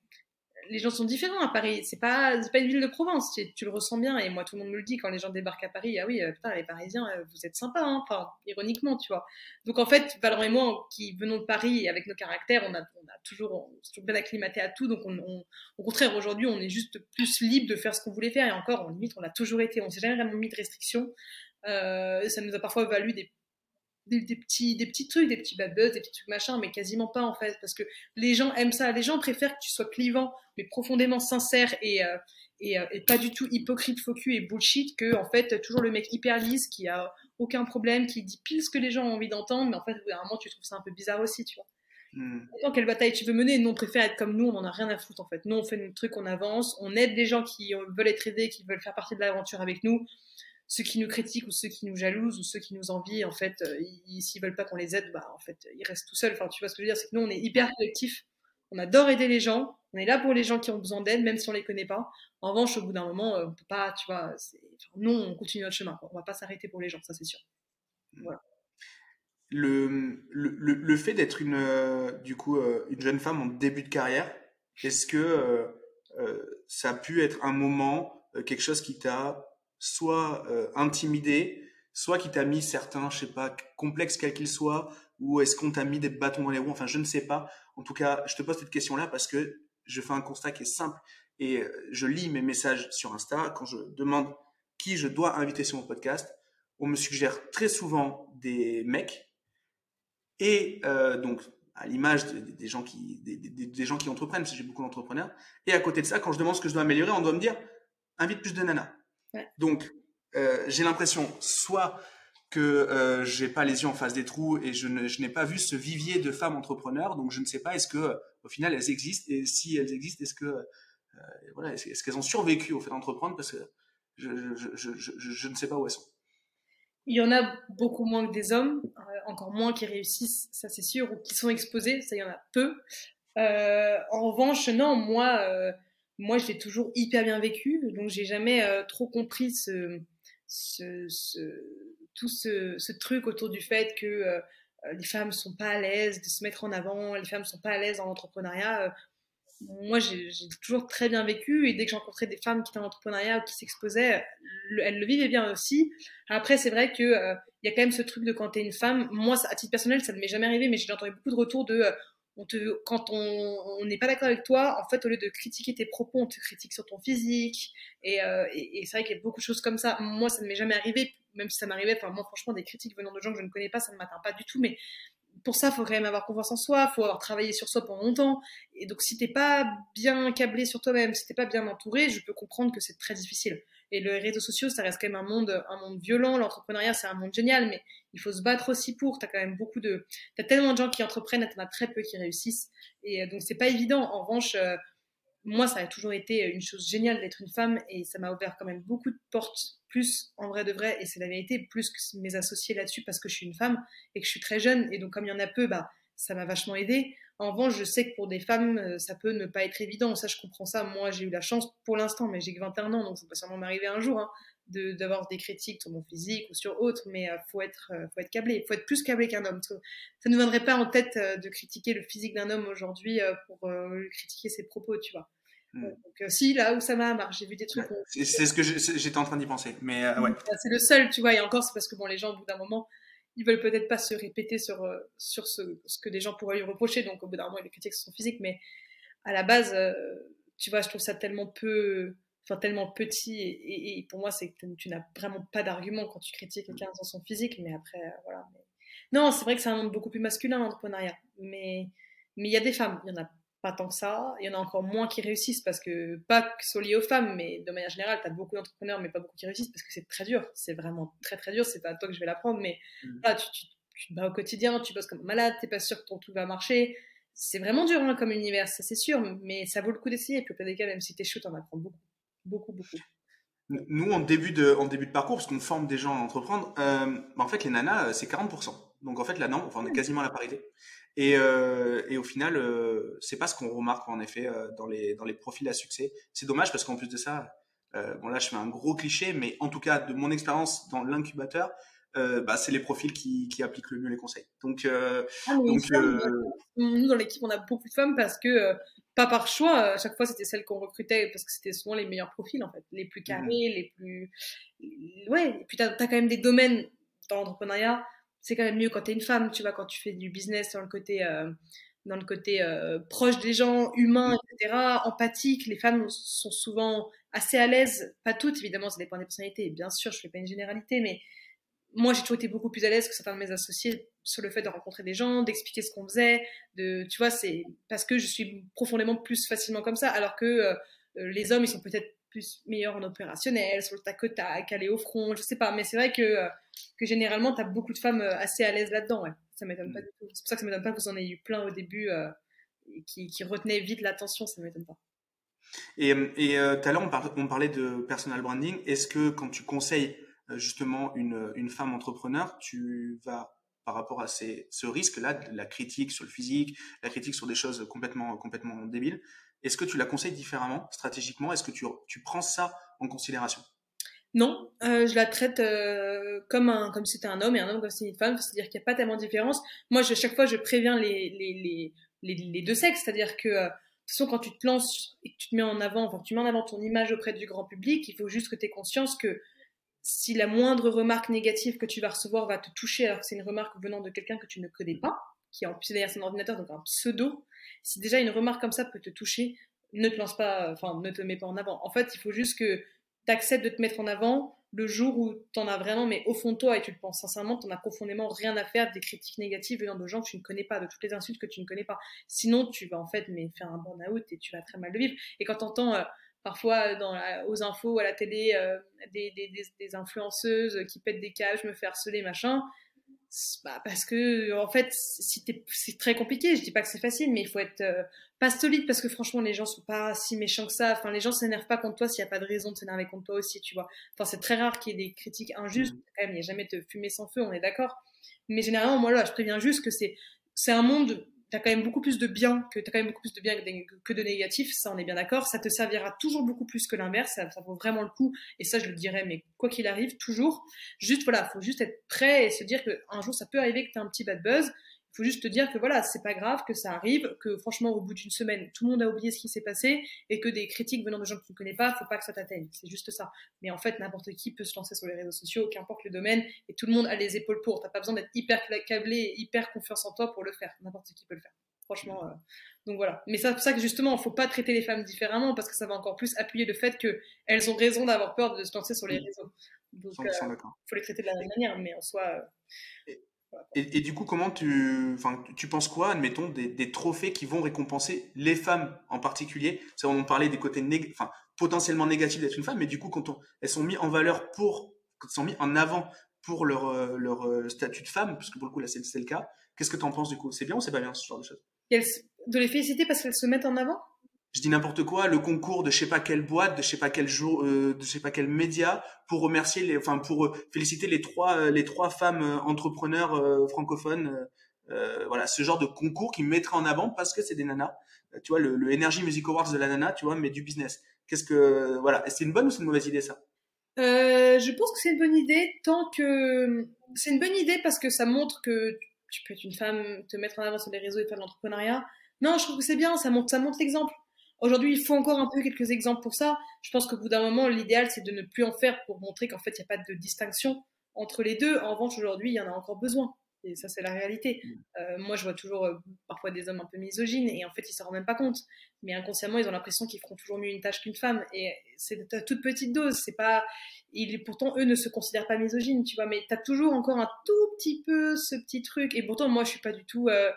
Speaker 1: les gens sont différents à Paris. C'est pas, pas une ville de Provence. Tu, le ressens bien. Et moi, tout le monde me le dit quand les gens débarquent à Paris. Ah oui, euh, putain, les Parisiens, euh, vous êtes sympas. Hein. Enfin, ironiquement, tu vois. Donc en fait, Valorant et moi, qui venons de Paris avec nos caractères, on a, a toujours, bien acclimaté à tout. Donc au contraire, aujourd'hui, on est juste plus libre de faire ce qu'on voulait faire. Et encore, limite, on l'a toujours été. On s'est jamais vraiment mis de restrictions. Euh, ça nous a parfois valu des des, petits, des petits trucs, des petits bad buzz, des petits trucs machin, mais quasiment pas en fait, parce que les gens aiment ça. Les gens préfèrent que tu sois clivant, mais profondément sincère et, euh, et, euh, et, pas du tout hypocrite, focus et bullshit, que en fait toujours le mec hyper lisse qui a aucun problème, qui dit pile ce que les gens ont envie d'entendre, mais en fait, à un moment, tu trouves ça un peu bizarre aussi, tu vois. Hmm. quelle bataille tu veux mener Nous, on préfère être comme nous, on en a rien à foutre en fait. Nous, on fait notre truc, on avance, on aide des gens qui veulent être aidés, qui veulent faire partie de l'aventure avec nous ceux qui nous critiquent ou ceux qui nous jalousent ou ceux qui nous envient, en fait, euh, s'ils veulent pas qu'on les aide, bah, en fait, ils restent tout seuls. Enfin, tu vois ce que je veux dire, c'est que nous, on est hyper collectif. On adore aider les gens. On est là pour les gens qui ont besoin d'aide, même si on les connaît pas. En revanche, au bout d'un moment, euh, on peut pas, tu vois, nous, on continue notre chemin. Quoi. On va pas s'arrêter pour les gens, ça c'est sûr. Voilà.
Speaker 3: Le, le, le, fait d'être une, euh, du coup, une jeune femme en début de carrière, est-ce que ça a pu être un moment, quelque chose qui t'a soit euh, intimidé, soit qui t'a mis certains, je sais pas, complexes quels qu'ils soient, ou est-ce qu'on t'a mis des bâtons dans les roues Enfin, je ne sais pas. En tout cas, je te pose cette question-là parce que je fais un constat qui est simple et euh, je lis mes messages sur Insta quand je demande qui je dois inviter sur mon podcast. On me suggère très souvent des mecs et euh, donc à l'image des, gens qui des, des, gens qui entreprennent parce que j'ai beaucoup d'entrepreneurs et à côté de ça quand je demande ce que je dois améliorer on doit me dire invite plus de nanas donc, euh, j'ai l'impression soit que euh, j'ai pas les yeux en face des trous et je, n'ai pas vu ce vivier de femmes entrepreneurs, donc je ne sais pas est-ce que au final elles existent et si elles existent, est-ce que euh, voilà, est-ce, qu'elles ont survécu au fait d'entreprendre parce que je, je, ne sais pas où elles sont.
Speaker 1: Il y en a beaucoup moins que des hommes, encore moins qui réussissent, ça c'est sûr, ou qui sont exposés, ça il y en a peu. en revanche, non, moi, moi, je l'ai toujours hyper bien vécu, donc j'ai jamais euh, trop compris tout ce, truc autour du fait que euh, les femmes sont pas à l'aise de se mettre en avant, les femmes sont pas à l'aise dans l'entrepreneuriat. Euh, moi, j'ai toujours très bien vécu et dès que j'ai des femmes qui étaient en entrepreneuriat ou qui s'exposaient, elles le vivaient bien aussi. Après, c'est vrai que il y a quand même ce truc de quand tu es une femme. Moi, à titre personnel, ça ne m'est jamais arrivé, mais j'ai entendu beaucoup de retours de on te, quand on n'est pas d'accord avec toi, en fait, au lieu de critiquer tes propos, on te critique sur ton physique. Et, euh, et, c'est vrai qu'il y a beaucoup de choses comme ça. Moi, ça ne m'est jamais arrivé, même si ça m'arrivait. Enfin, moi, franchement, des critiques venant de gens que je ne connais pas, ça ne m'atteint pas du tout. Mais pour ça, il faut quand même avoir confiance en soi, il faut avoir travaillé sur soi pendant longtemps. Et donc, si t'es pas bien câblé sur toi-même, si t'es pas bien entouré, je peux comprendre que c'est très difficile. Et les réseaux sociaux, ça reste quand même un monde, un monde violent. L'entrepreneuriat, c'est un monde génial, mais il faut se battre aussi pour. T'as quand même beaucoup de, t'as tellement de gens qui entreprennent, et t'en as très peu qui réussissent. Et euh, donc, c'est pas évident. En revanche, euh, moi, ça a toujours été une chose géniale d'être une femme et ça m'a ouvert quand même beaucoup de portes, plus en vrai de vrai, et c'est la vérité, plus que mes associés là-dessus parce que je suis une femme et que je suis très jeune. Et donc, comme il y en a peu, bah, ça m'a vachement aidé. En revanche, je sais que pour des femmes, euh, ça peut ne pas être évident. Ça, je comprends ça. Moi, j'ai eu la chance pour l'instant, mais j'ai que 21 ans, donc ça peut sûrement m'arriver un jour, hein, d'avoir des critiques sur mon physique ou sur autre, mais euh, faut être, euh, faut être câblé. Faut être plus câblé qu'un homme. Ça ne viendrait pas en tête de critiquer le physique d'un homme aujourd'hui pour critiquer ses propos, tu vois. Hmm. Donc, si, là où ça m'a j'ai vu des trucs.
Speaker 3: C'est ce que j'étais en train d'y penser. Mais ouais.
Speaker 1: Bah, c'est le seul, tu vois, et encore, c'est parce que bon, les gens, au bout d'un moment, ils veulent peut-être pas se répéter sur, euh, sur ce, ce, que des gens pourraient lui reprocher, donc au bout d'un moment, il critiques sur son physique, mais à la base, euh, tu vois, je trouve ça tellement peu, enfin tellement petit, et, et, pour moi, c'est que tu n'as vraiment pas d'argument quand tu critiques quelqu'un sur son physique, mais après, euh, voilà. Non, c'est vrai que c'est un monde beaucoup plus masculin, l'entrepreneuriat, mais mais il y a des femmes, il y en a pas tant que ça. Il y en a encore moins qui réussissent parce que, pas que soit lié aux femmes, mais de manière générale, tu as beaucoup d'entrepreneurs, mais pas beaucoup qui réussissent parce que c'est très dur. C'est vraiment très très dur. C'est pas à toi que je vais l'apprendre, mais mmh. là, tu, tu, te bats au quotidien, tu bosses comme malade, t'es pas sûr que ton tout va marcher. C'est vraiment dur hein, comme univers, ça c'est sûr, mais ça vaut le coup d'essayer. Et puis au cas, même si t'es chaud, t'en apprends beaucoup. Beaucoup, beaucoup.
Speaker 3: Nous, en début de, en début de parcours, parce qu'on forme des gens à entreprendre, euh, bah, en fait, les nanas, euh, c'est 40%. Donc en fait, là, non, enfin, on est quasiment à la parité. Et, euh, et au final, euh, c'est pas ce qu'on remarque en effet euh, dans les dans les profils à succès. C'est dommage parce qu'en plus de ça, bon là je fais un gros cliché, mais en tout cas de mon expérience dans l'incubateur, euh, bah, c'est les profils qui, qui appliquent le mieux les conseils. Donc, euh,
Speaker 1: ah, donc nous dans l'équipe on a beaucoup de femmes parce que pas par choix, à chaque fois c'était celles qu'on recrutait parce que c'était souvent les meilleurs profils en fait, les plus carrés, mmh. les plus ouais. Et puis t'as as quand même des domaines dans l'entrepreneuriat c'est quand même mieux quand tu es une femme, tu vois, quand tu fais du business dans le côté, euh, dans le côté euh, proche des gens, humain, etc., empathique. Les femmes sont souvent assez à l'aise, pas toutes, évidemment, ça dépend des personnalités. Bien sûr, je fais pas une généralité, mais moi, j'ai toujours été beaucoup plus à l'aise que certains de mes associés sur le fait de rencontrer des gens, d'expliquer ce qu'on faisait, de, tu vois, c'est parce que je suis profondément plus facilement comme ça, alors que euh, les hommes, ils sont peut-être plus meilleurs en opérationnel, sur le tac au tac, aller au front, je sais pas, mais c'est vrai que, euh, que généralement, tu as beaucoup de femmes euh, assez à l'aise là-dedans, ouais. Ça m'étonne pas mm. du tout. C'est pour ça que ça m'étonne pas que vous en ayez eu plein au début qui, qui retenaient vite l'attention, ça m'étonne pas.
Speaker 3: Et, tout à l'heure, on, parlait de personal branding. Est-ce que quand tu conseilles justement une, une femme entrepreneur, tu vas par rapport à ces, ce risque-là, la critique sur le physique, la critique sur des choses complètement, complètement débiles. Est-ce que tu la conseilles différemment, stratégiquement? Est-ce que tu, tu prends ça en considération?
Speaker 1: Non, euh, je la traite euh, comme un comme si c'était un homme et un homme comme si c'était une femme, c'est-à-dire qu'il n'y a pas tellement de différence. Moi, je, chaque fois, je préviens les, les, les, les, deux sexes, c'est-à-dire que euh, de toute façon, quand tu te lances et que tu te mets en avant, enfin, tu mets en avant ton image auprès du grand public, il faut juste que tu aies conscience que si la moindre remarque négative que tu vas recevoir va te toucher alors que c'est une remarque venant de quelqu'un que tu ne connais pas, qui est en plus derrière son ordinateur, donc un pseudo, si déjà une remarque comme ça peut te toucher, ne te lance pas, enfin, ne te mets pas en avant. En fait, il faut juste que tu acceptes de te mettre en avant le jour où tu en as vraiment, mais au fond de toi, et tu le penses sincèrement, tu n'en as profondément rien à faire des critiques négatives venant de gens que tu ne connais pas, de toutes les insultes que tu ne connais pas. Sinon, tu vas en fait mais faire un burn-out et tu vas très mal le vivre. Et quand tu entends euh, parfois dans aux infos, à la télé, euh, des, des, des, influenceuses qui pètent des je me fais harceler, machin. Bah, parce que en fait c'est très compliqué. Je dis pas que c'est facile mais il faut être euh, pas solide parce que franchement les gens sont pas si méchants que ça. Enfin les gens s'énervent pas contre toi s'il y a pas de raison de s'énerver contre toi aussi tu vois. Enfin c'est très rare qu'il y ait des critiques injustes. Mmh. quand même il n'y a jamais de fumée sans feu on est d'accord. Mais généralement moi là je préviens juste que c'est c'est un monde tu as quand même beaucoup plus de bien que de négatif, ça on est bien d'accord, ça te servira toujours beaucoup plus que l'inverse, ça, vaut vraiment le coup. Et ça je le dirais mais quoi qu'il arrive toujours, juste voilà, faut juste être prêt et se dire que un jour ça peut arriver que tu as un petit bad buzz faut juste te dire que voilà, c'est pas grave, que ça arrive, que franchement, au bout d'une semaine, tout le monde a oublié ce qui s'est passé et que des critiques venant de gens que tu ne connais pas, faut pas que ça t'atteigne. C'est juste ça. Mais en fait, n'importe qui peut se lancer sur les réseaux sociaux, qu'importe le domaine, et tout le monde a les épaules pour. T'as pas besoin d'être hyper câblé et hyper confiance en toi pour le faire. N'importe qui peut le faire. Franchement. Euh, donc voilà. Mais c'est pour ça que justement, il faut pas traiter les femmes différemment parce que ça va encore plus appuyer le fait qu'elles ont raison d'avoir peur de se lancer sur les réseaux. Donc, il euh, faut les traiter de la même manière, mais en soi.
Speaker 3: Euh, et, du coup, comment tu, tu penses quoi, admettons, des, trophées qui vont récompenser les femmes en particulier? C'est on parlait des côtés potentiellement négatifs d'être une femme, mais du coup, quand elles sont mises en valeur pour, quand sont mises en avant pour leur, euh, leur euh, statut de femme, parce que pour le coup là c'est le cas, qu'est-ce que tu en penses du coup? C'est bien ou c'est pas bien ce genre de choses?
Speaker 1: De les féliciter parce qu'elles se mettent en avant?
Speaker 3: Je dis n'importe quoi, le concours de je sais pas quelle boîte, de je sais pas quel jour, euh, de je sais pas quel média pour remercier les, enfin pour euh, féliciter les trois euh, les trois femmes euh, entrepreneurs francophones, voilà ce genre de concours qui mettrait en avant parce que c'est des nanas, tu vois le, le, Energy Music Awards de la nana, tu vois, mais du business. Qu'est-ce que voilà, c'est une bonne ou c'est une mauvaise idée ça?
Speaker 1: Je pense que c'est une bonne idée tant que c'est une bonne idée parce que ça montre que tu peux être une femme, te mettre en avant sur les réseaux et faire de l'entrepreneuriat. Non, je trouve que c'est bien, ça montre ça montre l'exemple. Aujourd'hui, il faut encore un peu quelques exemples pour ça. Je pense qu'au bout d'un moment, l'idéal, c'est de ne plus en faire pour montrer qu'en fait, il n'y a pas de distinction entre les deux. En revanche, aujourd'hui, il y en a encore besoin. Et ça, c'est la réalité. Mm. Euh, moi, je vois toujours euh, parfois des hommes un peu misogynes et en fait, ils ne s'en rendent même pas compte. Mais inconsciemment, ils ont l'impression qu'ils feront toujours mieux une tâche qu'une femme. Et c'est à toute petite dose. C'est pas. Il, pourtant, eux ne se considèrent pas misogynes, tu vois. Mais tu as toujours encore un tout petit peu ce petit truc. Et pourtant, moi, je suis pas du tout. Euh,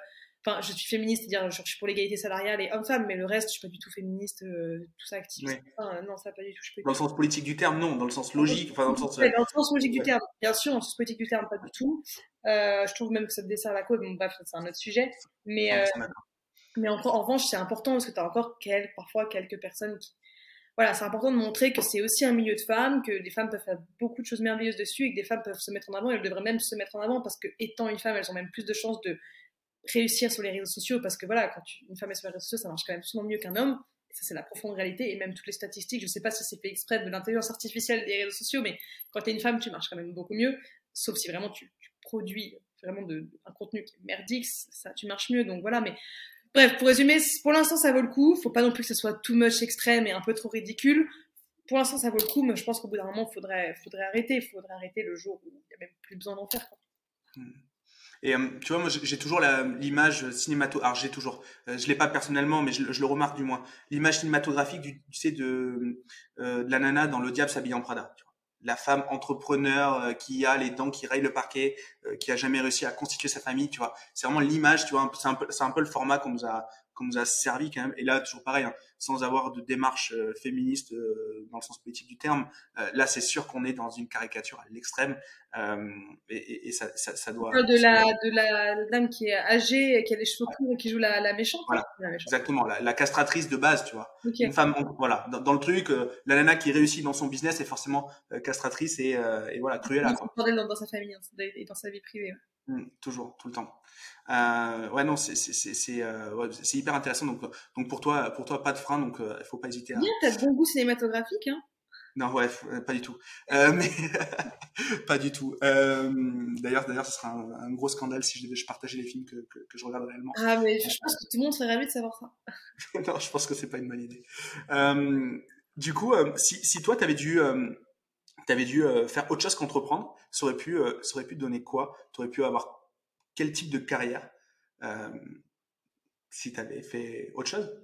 Speaker 1: enfin, je suis féministe, c'est-à-dire je suis pour l'égalité salariale et homme-femme, mais le reste, je suis pas du tout féministe, euh, tout ça activiste. non, ça pas du tout. Je
Speaker 3: dans le sens politique du terme, non. Dans le sens logique, enfin dans le sens.
Speaker 1: dans le sens logique du terme, bien sûr. Dans le sens politique du terme, pas du tout. Euh, je trouve même que ça dessert la cause. Bon, bref, c'est un autre sujet. Mais, euh, mais en, en, revanche, c'est important parce que tu as encore quelques, parfois quelques personnes qui. Voilà, c'est important de montrer que c'est aussi un milieu de femmes, que les femmes peuvent faire beaucoup de choses merveilleuses dessus et que des femmes peuvent se mettre en avant. Et elles devraient même se mettre en avant parce que, étant une femme, elles ont même plus de chances de réussir sur les réseaux sociaux parce que voilà, quand une femme est sur les réseaux sociaux, ça marche quand même souvent mieux qu'un homme. ça, c'est la profonde réalité. Et même toutes les statistiques, je sais pas si c'est fait exprès de l'intelligence artificielle des réseaux sociaux, mais quand tu es une femme, tu marches quand même beaucoup mieux. Sauf si vraiment tu, produis vraiment de, un contenu qui est merdique, ça, tu marches mieux. Donc voilà, mais bref, pour résumer, pour l'instant, ça vaut le coup. Faut pas non plus que ce soit too much extrême et un peu trop ridicule. Pour l'instant, ça vaut le coup, mais je pense qu'au bout d'un moment, faudrait, faudrait arrêter. Il faudrait arrêter le jour où il n'y a même plus besoin d'en faire.
Speaker 3: Hmm. Et euh, tu vois, moi, j'ai toujours l'image cinématographique. Alors, j'ai toujours. Euh, je l'ai pas personnellement, mais je, le remarque du moins. L'image cinématographique, du, tu sais, de, euh, de la nana dans Le Diable s'habille en Prada. Tu vois. la femme entrepreneur qui a les dents qui rayent le parquet, qui a jamais réussi à constituer sa famille, tu vois. C'est vraiment l'image, tu vois. C'est un peu, un peu le format qu'on nous a qu'on nous a servi quand même. Et là, toujours pareil, hein, sans avoir de démarche euh, féministe euh, dans le sens politique du terme, euh, là, c'est sûr qu'on est dans une caricature à l'extrême. Et, et, ça, ça, ça, doit.
Speaker 1: De la, de la dame qui est âgée, qui a les cheveux courts et qui joue la, la méchante.
Speaker 3: Voilà. Exactement, la, la, castratrice de base, tu vois. Une femme, voilà, dans, le truc, la nana qui réussit dans son business est forcément castratrice et, et voilà, cruelle.
Speaker 1: Dans, dans sa famille hein, et dans sa vie privée.
Speaker 3: Mmh, toujours, tout le temps. Euh, ouais, non, c'est c'est euh, ouais, hyper intéressant. Donc, donc pour toi, pour toi, pas de frein, donc il euh, faut pas hésiter.
Speaker 1: À... Bien, t'as de bon goût cinématographique, hein
Speaker 3: Non, ouais, pas du tout. Euh, mais pas du tout. Euh, d'ailleurs, d'ailleurs, ce sera un, gros scandale si je je partageais les films que, que, que, je regarde réellement.
Speaker 1: Ah, mais je pense que tout le monde serait ravi de savoir ça.
Speaker 3: non, je pense que c'est pas une bonne idée. du coup, si, si toi, t'avais dû tu avais dû faire autre chose qu'entreprendre, ça aurait pu, ça aurait pu te donner quoi? Tu aurais pu avoir quel type de carrière euh, si tu avais fait autre chose?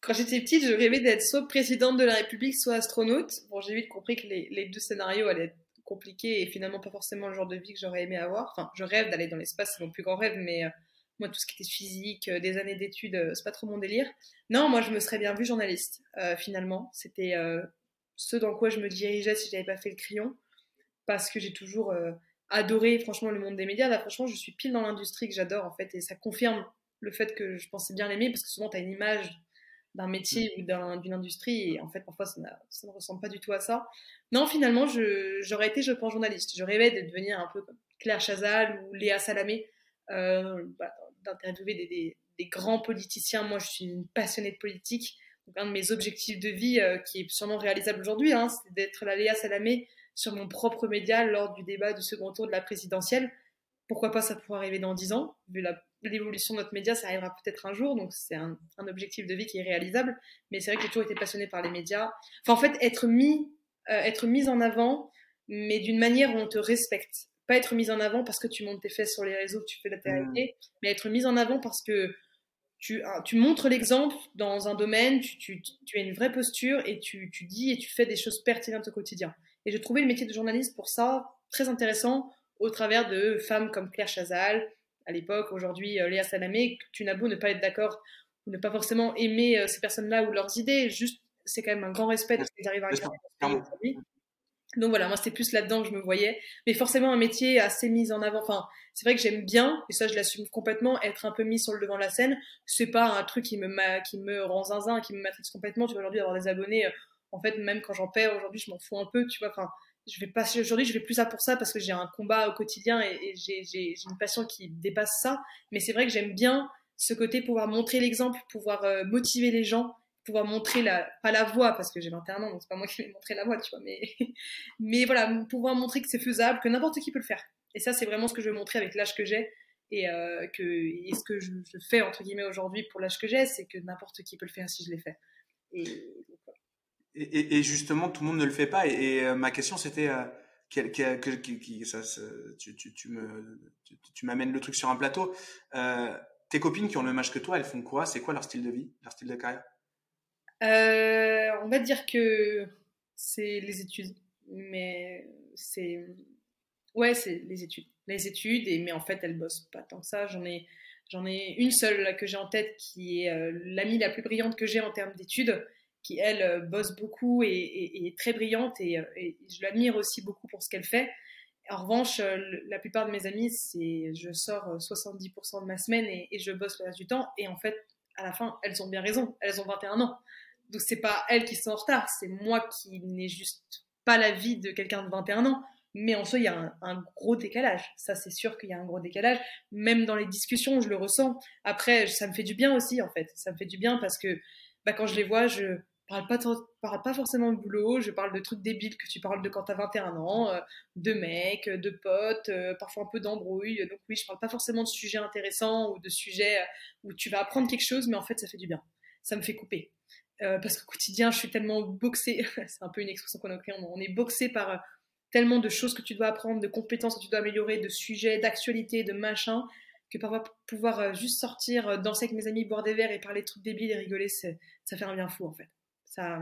Speaker 1: Quand j'étais petite, je rêvais d'être soit présidente de la République, soit astronaute. Bon, j'ai vite compris que les, deux scénarios allaient être compliqués et finalement pas forcément le genre de vie que j'aurais aimé avoir. Enfin, je rêve d'aller dans l'espace, c'est mon plus grand rêve, mais euh, moi, tout ce qui était physique, euh, des années d'études, c'est pas trop mon délire. Non, moi, je me serais bien vue journaliste, finalement. C'était ce dans quoi je me dirigeais si j'avais pas fait le crayon, parce que j'ai toujours adoré franchement le monde des médias. Là, franchement, je suis pile dans l'industrie que j'adore en fait, et ça confirme le fait que je pensais bien l'aimer parce que souvent tu as une image d'un métier ou d'une industrie et en fait parfois ça, ne ressemble pas du tout à ça. Non, finalement, j'aurais été, je pense, journaliste. Je rêvais de devenir un peu comme Claire Chazal ou Léa Salamé, euh, bah, d'interviewer des, des, grands politiciens. Moi, je suis une passionnée de politique. Un de mes objectifs de vie, euh, qui est sûrement réalisable aujourd'hui, hein, c'est d'être la Léa Salamé sur mon propre média lors du débat du second tour de la présidentielle. Pourquoi pas ça pourrait arriver dans 10 ans Vu l'évolution de notre média, ça arrivera peut-être un jour, donc c'est un, objectif de vie qui est réalisable. Mais c'est vrai que j'ai toujours été passionnée par les médias. Enfin, en fait, être mis, euh, être mise en avant, mais d'une manière où on te respecte. Pas être mise en avant parce que tu montes tes fesses sur les réseaux, que tu fais la télé, mmh. mais être mise en avant parce que tu, tu montres l'exemple dans un domaine, tu, tu, tu, as une vraie posture et tu, tu dis et tu fais des choses pertinentes au quotidien. Et je trouvais le métier de journaliste pour ça très intéressant au travers de femmes comme Claire Chazal, à l'époque, aujourd'hui euh, Léa Salamé, tu n'as beau ne pas être d'accord ou ne pas forcément aimer euh, ces personnes-là ou leurs idées, juste c'est quand même un grand respect de ce qu'ils arrivent à aujourd'hui. Donc voilà, moi c'était plus là-dedans que je me voyais, mais forcément un métier assez mis en avant. Enfin, c'est vrai que j'aime bien, et ça je l'assume complètement, être un peu mis sur le devant de la scène. C'est pas un truc qui me qui me rend zinzin, qui me matrice complètement. Tu vois aujourd'hui avoir des abonnés, euh, en fait, même quand j'en perds aujourd'hui, je m'en fous un peu, tu vois. Enfin, je vais pas aujourd'hui, je vais plus ça pour ça parce que j'ai un combat au quotidien et, j'ai une passion qui dépasse ça. Mais c'est vrai que j'aime bien ce côté pouvoir montrer l'exemple, pouvoir euh, motiver les gens, pouvoir montrer la pas la voie parce que j'ai 21 ans donc c'est pas moi qui vais montrer la voie, tu vois. Mais mais voilà, pouvoir montrer que c'est faisable, que n'importe qui peut le faire. Et ça, c'est vraiment ce que je veux montrer avec l'âge que j'ai. Et, euh, que, et ce que je, fais, entre guillemets, aujourd'hui pour l'âge que j'ai, c'est que n'importe qui peut le faire si je l'ai fait. Et,
Speaker 3: justement, tout le monde ne le fait pas. Et, euh, ma question, c'était, euh, ça, tu, tu, tu, me, tu, m'amènes le truc sur un plateau. Euh, tes copines qui ont le même âge que toi, elles font quoi? C'est quoi leur style de vie, leur style de carrière?
Speaker 1: On va dire que c'est les études, mais c'est ouais, c'est les études, les études. Et mais en fait, elles bossent pas tant que ça. J'en ai J'en ai une seule que j'ai en tête qui est l'amie la plus brillante que j'ai en termes d'études qui elle euh, bosse beaucoup et, est très brillante euh, et, je l'admire aussi beaucoup pour ce qu'elle fait. En revanche, euh, la plupart de mes amis, c'est je sors 70% de ma semaine et, je bosse le reste du temps. Et en fait, à la fin, elles ont bien raison. Elles ont 21 ans. Donc c'est pas elles qui sont en retard, c'est moi qui n'ai juste pas la vie de quelqu'un de 21 ans. Mais en soi, il y a un, gros décalage. Ça, c'est sûr qu'il y a un gros décalage. Même dans les discussions, je le ressens. Après, ça me fait du bien aussi, en fait. Ça me fait du bien parce que bah, quand je les vois, je, parle pas, parle pas forcément de boulot, je parle de trucs débiles que tu parles de quand t'as 21 ans, euh, de mecs, de potes, euh, parfois un peu d'embrouilles. Donc oui, je parle pas forcément de sujets intéressants ou de sujets où tu vas apprendre quelque chose, mais en fait ça fait du bien. Ça me fait couper. Parce qu'au quotidien, je suis tellement boxée, c'est un peu une expression qu'on a on est boxé par tellement de choses que tu dois apprendre, de compétences que tu dois améliorer, de sujets, d'actualité, de machin, que parfois pouvoir juste sortir, danser avec mes amis, boire des verres et parler de trucs débiles et rigoler, ça fait un bien fou en fait.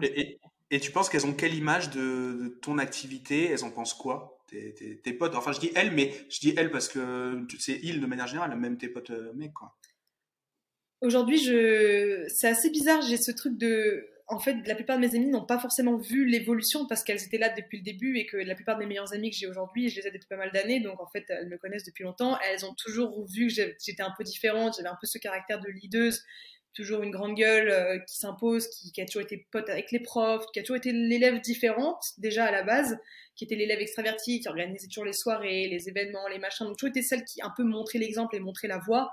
Speaker 3: Et, tu penses qu'elles ont quelle image de, ton activité? Elles en pensent quoi? Tes, potes? Enfin, je dis elles, mais je dis elles parce que c'est ils de manière générale, même tes potes euh, mecs, quoi.
Speaker 1: Aujourd'hui, je... c'est assez bizarre. J'ai ce truc de. En fait, la plupart de mes amis n'ont pas forcément vu l'évolution parce qu'elles étaient là depuis le début et que la plupart de mes meilleures amies que j'ai aujourd'hui, je les ai depuis pas mal d'années. Donc, en fait, elles me connaissent depuis longtemps. Elles ont toujours vu que j'étais un peu différente. J'avais un peu ce caractère de leaduse toujours une grande gueule euh, qui s'impose, qui, qui, a toujours été pote avec les profs, qui a toujours été l'élève différente déjà à la base, qui était l'élève extraverti, qui organisait toujours les soirées, les événements, les machins, donc toujours été celle qui un peu montrait l'exemple et montrait la voie.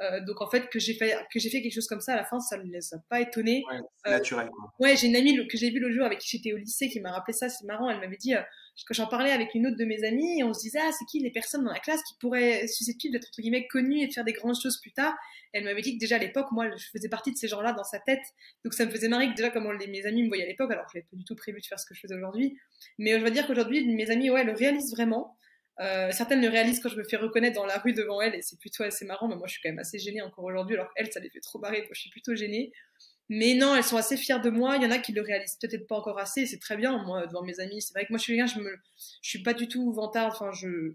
Speaker 1: Euh, donc en fait que j'ai fait que j'ai fait quelque chose comme ça à la fin ça ne les a pas étonnés.
Speaker 3: Ouais, c'est naturel. Quoi.
Speaker 1: Ouais, j'ai une amie que j'ai vue le jour avec qui j'étais au lycée qui m'a rappelé ça, c'est marrant. Elle m'avait dit euh, quand j'en parlais avec une autre de mes amies et on se disait ah c'est qui les personnes dans la classe qui pourraient susceptibles d'être entre guillemets connues et de faire des grandes choses plus tard? Elle m'avait dit que déjà à l'époque moi je faisais partie de ces gens-là dans sa tête donc ça me faisait marrer que déjà comment les, mes amis me voyaient à l'époque alors que j'avais pas du tout prévu de faire ce que je faisais aujourd'hui. Mais je veux dire qu'aujourd'hui mes amis ouais le réalisent vraiment. Euh, certaines le réalisent quand je me fais reconnaître dans la rue devant elles et c'est plutôt assez marrant, mais moi je suis quand même assez gênée encore aujourd'hui, alors qu'elles ça les fait trop barrer, moi je suis plutôt gênée. Mais non, elles sont assez fières de moi. Il y en a qui le réalisent peut-être pas encore assez, c'est très bien. Moi, devant mes amis, c'est vrai que moi je suis je me, je suis pas du tout vantard. Enfin, je,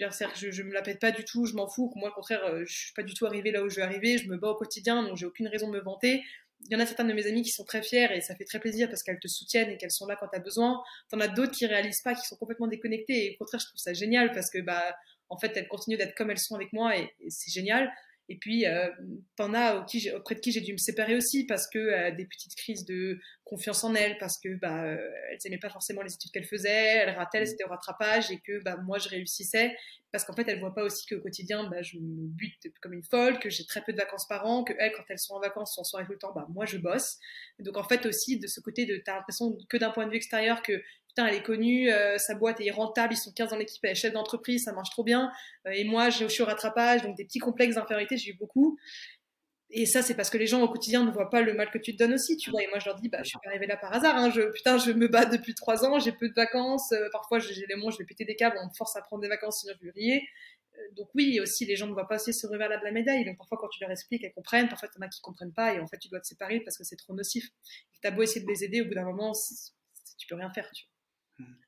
Speaker 1: je, je, me la pète pas du tout, je m'en fous. Moi, au contraire, euh, je suis pas du tout arrivée là où je vais arriver. Je me bats au quotidien, donc j'ai aucune raison de me vanter il y en a certaines de mes amies qui sont très fières et ça fait très plaisir parce qu'elles te soutiennent et qu'elles sont là quand tu as besoin. T'en as d'autres qui réalisent pas, qui sont complètement déconnectées et au contraire, je trouve ça génial parce que, bah, en fait, elles continuent d'être comme elles sont avec moi et c'est génial. Et puis, euh, t'en as auprès de qui j'ai dû me séparer aussi parce que euh, des petites crises de confiance en elles, parce que bah, euh, elles n'aimaient pas forcément les études qu'elles faisaient, elles rataient, elles étaient au rattrapage et que bah, moi je réussissais parce qu'en fait elles voient pas aussi qu'au quotidien bah, je me bute comme une folle, que j'ai très peu de vacances par an, que elles quand elles sont en vacances sont en soirée tout le temps, bah, moi je bosse. Donc en fait aussi de ce côté de t'as l'impression que d'un point de vue extérieur que putain, elle est connue, euh, sa boîte est rentable, ils sont 15 dans l'équipe, elle est chef d'entreprise, ça marche trop bien. Euh, et moi, je suis au rattrapage, donc des petits complexes d'infériorité, j'ai eu beaucoup. Et ça, c'est parce que les gens au quotidien ne voient pas le mal que tu te donnes aussi, tu vois. Et moi, je leur dis, bah, je suis pas arrivée là par hasard. Hein. Je, putain, je me bats depuis trois ans, j'ai peu de vacances. Euh, parfois, j'ai les mois, je vais péter des câbles, on me force à prendre des vacances, sinon je vais rier. donc oui, aussi, les gens ne voient pas aussi ce revers-là de la médaille. Donc parfois, quand tu leur expliques, elles comprennent. Parfois, il y en a qui comprennent pas. Et en fait, tu dois te séparer parce que c'est trop nocif. Tu as beau essayer de les aider, au bout d'un moment, tu peux rien faire, tu vois.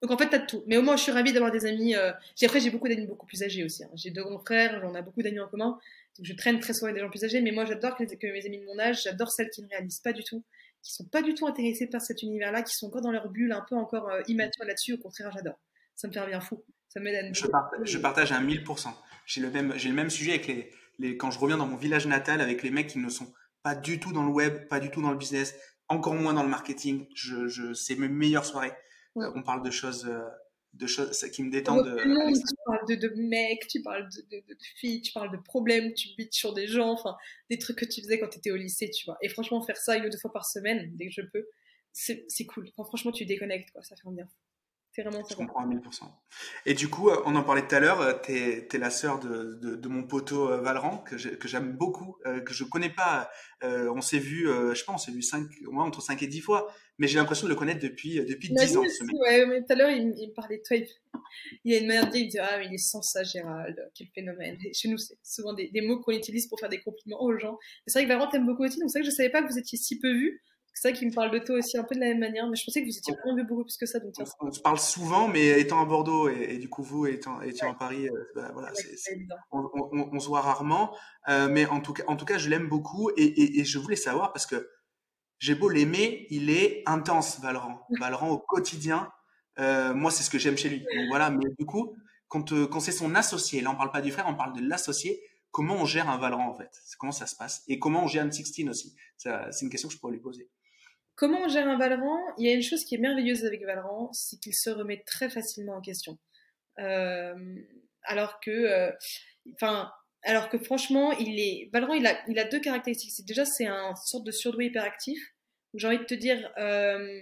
Speaker 1: Donc en fait, t'as de tout. Mais au moins, je suis ravie d'avoir des amis. Euh... Après, j'ai beaucoup d'amis beaucoup plus âgés aussi. Hein. J'ai deux grands frères, on a beaucoup d'amis en commun. Donc je traîne très souvent avec des gens plus âgés. Mais moi, j'adore que, mes amis de mon âge, j'adore celles qui ne réalisent pas du tout, qui sont pas du tout intéressées par cet univers-là, qui sont encore dans leur bulle, un peu encore euh, immatures là-dessus. Au contraire, j'adore. Ça me fait bien fou. Ça m'aide à
Speaker 3: je, partage, je partage à 1000%. J'ai le même, j'ai le même sujet avec les, les, quand je reviens dans mon village natal avec les mecs qui ne sont pas du tout dans le web, pas du tout dans le business, encore moins dans le marketing. Je, je, c'est mes meilleures soirées. Euh, on parle de choses, euh, de choses qui me détendent.
Speaker 1: tu parles de, de mecs, tu parles de, de, filles, tu parles de problèmes, tu bites sur des gens, enfin, des trucs que tu faisais quand tu étais au lycée, tu vois. Et franchement, faire ça une ou deux fois par semaine, dès que je peux, c'est cool. franchement, tu déconnectes, quoi, ça fait bien. C'est vraiment
Speaker 3: Je comprends à 1000%. Et du coup, euh, on en parlait tout à l'heure, tu es, la sœur de, de, mon poteau Valran, que j'aime beaucoup, que je connais pas. on s'est vu, je sais pas, on s'est vu au moins entre 5 et 10 fois mais j'ai l'impression de le connaître depuis, euh, depuis 10 ans.
Speaker 1: Ce ouais, mais tout à l'heure, il, me parlait de toi. Il, a une manière de dire, il me dit Ah, mais il est sans ça, Gérald, quel phénomène. Et chez nous, c'est souvent des, des mots qu'on utilise pour faire des compliments aux gens. C'est vrai que Valent t'aime beaucoup aussi, donc c'est vrai que je savais pas que vous étiez si peu vu. C'est vrai qu'il me parle de toi aussi un peu de la même manière, mais je pensais que vous étiez vraiment beaucoup plus que ça. Donc,
Speaker 3: on, se parle souvent, mais étant à Bordeaux et, du coup vous étant, étant à Paris, euh, bah, voilà, on, on, on, se voit rarement. Euh, mais en tout cas, en tout cas je l'aime beaucoup et, et, et, je voulais savoir parce que j'ai beau l'aimer, il est intense, Valorant. Valorant au quotidien. Euh, moi, c'est ce que j'aime chez lui. Donc voilà, mais du coup, quand, quand c'est son associé, là on parle pas du frère, on parle de l'associé, comment on gère un Valorant en fait? Comment ça se passe? Et comment on gère un 16 aussi? C'est une question que je pourrais lui poser.
Speaker 1: Comment on gère un Valorant? Il y a une chose qui est merveilleuse avec Valorant, c'est qu'il se remet très facilement en question. Euh, alors que, enfin, alors que franchement, il est Valorant, il a, il a deux caractéristiques. Déjà, c'est un sorte de surdoué hyperactif. J'ai envie de te dire, euh,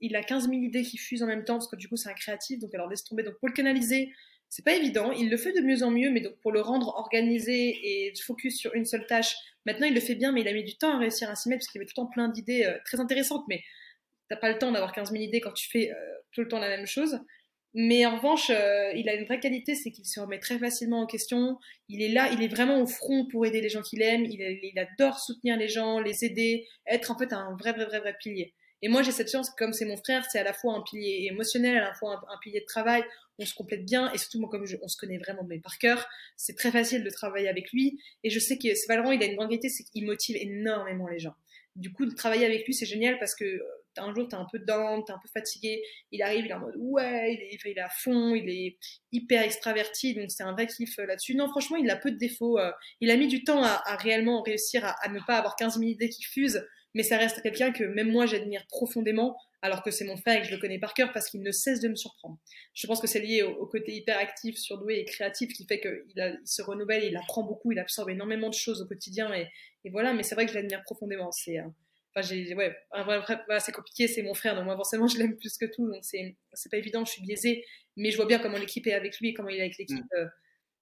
Speaker 1: il a 15 000 idées qui fusent en même temps parce que du coup, c'est un créatif. Donc, alors laisse tomber. Donc, pour le canaliser, c'est pas évident. Il le fait de mieux en mieux, mais donc pour le rendre organisé et focus sur une seule tâche, maintenant il le fait bien, mais il a mis du temps à réussir à s'y mettre parce qu'il avait tout le temps plein d'idées euh, très intéressantes. Mais t'as pas le temps d'avoir 15 000 idées quand tu fais euh, tout le temps la même chose. Mais en revanche, euh, il a une vraie qualité, c'est qu'il se remet très facilement en question. Il est là, il est vraiment au front pour aider les gens qu'il aime. Il, adore soutenir les gens, les aider, être en fait un vrai, vrai, vrai, vrai pilier. Et moi, j'ai cette chance, comme c'est mon frère, c'est à la fois un pilier émotionnel, à la fois un, pilier de travail. On se complète bien, et surtout moi, comme on se connaît vraiment mais par cœur, c'est très facile de travailler avec lui. Et je sais que Valorant, il a une grande qualité, c'est qu'il motive énormément les gens. Du coup, de travailler avec lui, c'est génial parce que euh, un jour, t'es un peu down, t'es un peu fatigué, il arrive, il est en mode ouais, il est, il est à fond, il est hyper extraverti, donc c'est un vrai kiff euh, là-dessus. Non, franchement, il a peu de défauts. Euh, il a mis du temps à, réellement réussir à, ne pas avoir 15 000 idées qui fusent, mais ça reste quelqu'un que même moi j'admire profondément, alors que c'est mon frère et que je le connais par cœur parce qu'il ne cesse de me surprendre. Je pense que c'est lié au, côté hyper actif, surdoué et créatif qui fait qu'il il se renouvelle, il apprend beaucoup, il absorbe énormément de choses au quotidien et, voilà, mais c'est vrai que je l'admire profondément. C'est euh, Enfin, j'ai, ouais, c'est compliqué, c'est mon frère, donc moi forcément je l'aime plus que tout, donc c'est, c'est pas évident, je suis biaisée, mais je vois bien comment l'équipe est avec lui, comment il est avec l'équipe. Mm. Euh,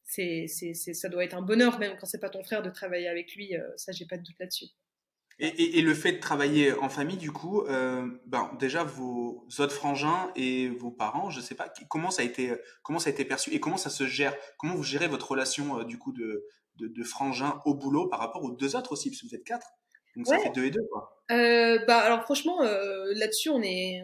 Speaker 1: c'est, c'est, ça doit être un bonheur, même quand c'est pas ton frère, de travailler avec lui, euh, ça j'ai pas de doute là-dessus.
Speaker 3: Et, et, le fait de travailler en famille, du coup, euh, ben, déjà vos autres frangins et vos parents, je sais pas, comment ça a été, comment ça a été perçu et comment ça se gère, comment vous gérez votre relation du coup de, de, de frangins au boulot par rapport aux deux autres aussi, parce que vous êtes quatre. Donc ça fait deux et deux, quoi.
Speaker 1: Euh, bah, alors franchement, euh, là-dessus, on est...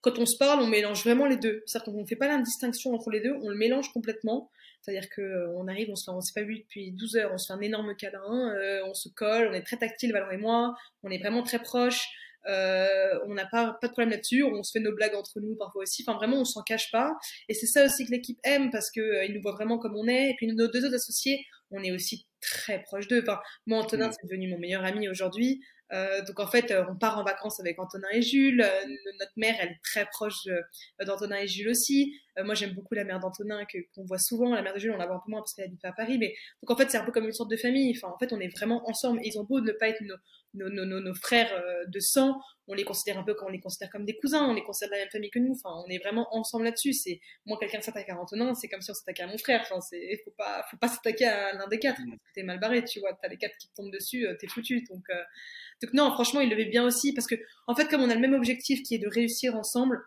Speaker 1: Quand on se parle, on mélange vraiment les deux. C'est-à-dire qu'on ne fait pas la distinction entre les deux, on le mélange complètement. C'est-à-dire qu'on euh, arrive, on se fait, on s'est pas vu depuis 12 heures, on se fait un énorme câlin, on se colle, on est très tactile, Valon et moi, on est vraiment très proches. on n'a pas, pas de problème là-dessus, on se fait nos blagues entre nous parfois aussi, enfin vraiment on s'en cache pas, et c'est ça aussi que l'équipe aime parce qu'ils nous voient vraiment comme on est, et puis nos deux autres associés, on est aussi très proche d'eux. Enfin, moi, Antonin, mm. c'est devenu mon meilleur ami aujourd'hui. Euh, donc en fait, euh, on part en vacances avec Antonin et Jules. Euh, notre mère, elle est très proche d'Antonin et Jules aussi. Moi, j'aime beaucoup la mère d'Antonin qu'on voit souvent. La mère de Jules, on la voit un peu moins parce qu'elle habite pas à Paris. Mais donc en fait, c'est un peu comme une sorte de famille. Enfin, en fait, on est vraiment ensemble. ils ont beau ne pas être nos, nos, nos, nos, frères de sang, on les considère un peu comme on les considère comme des cousins. On les considère de la même famille que nous. Enfin, on est vraiment ensemble là-dessus. C'est moi, quelqu'un s'attaque à Antonin, c'est comme si on s'attaquait à mon frère. Enfin, c'est faut pas, faut pas s'attaquer à l'un des quatre. T'es mal barré, tu vois. T'as les quatre qui te tombent dessus, t'es foutu. Donc donc non, franchement, il le fait bien aussi parce que, en fait, comme on a le même objectif qui est de réussir ensemble,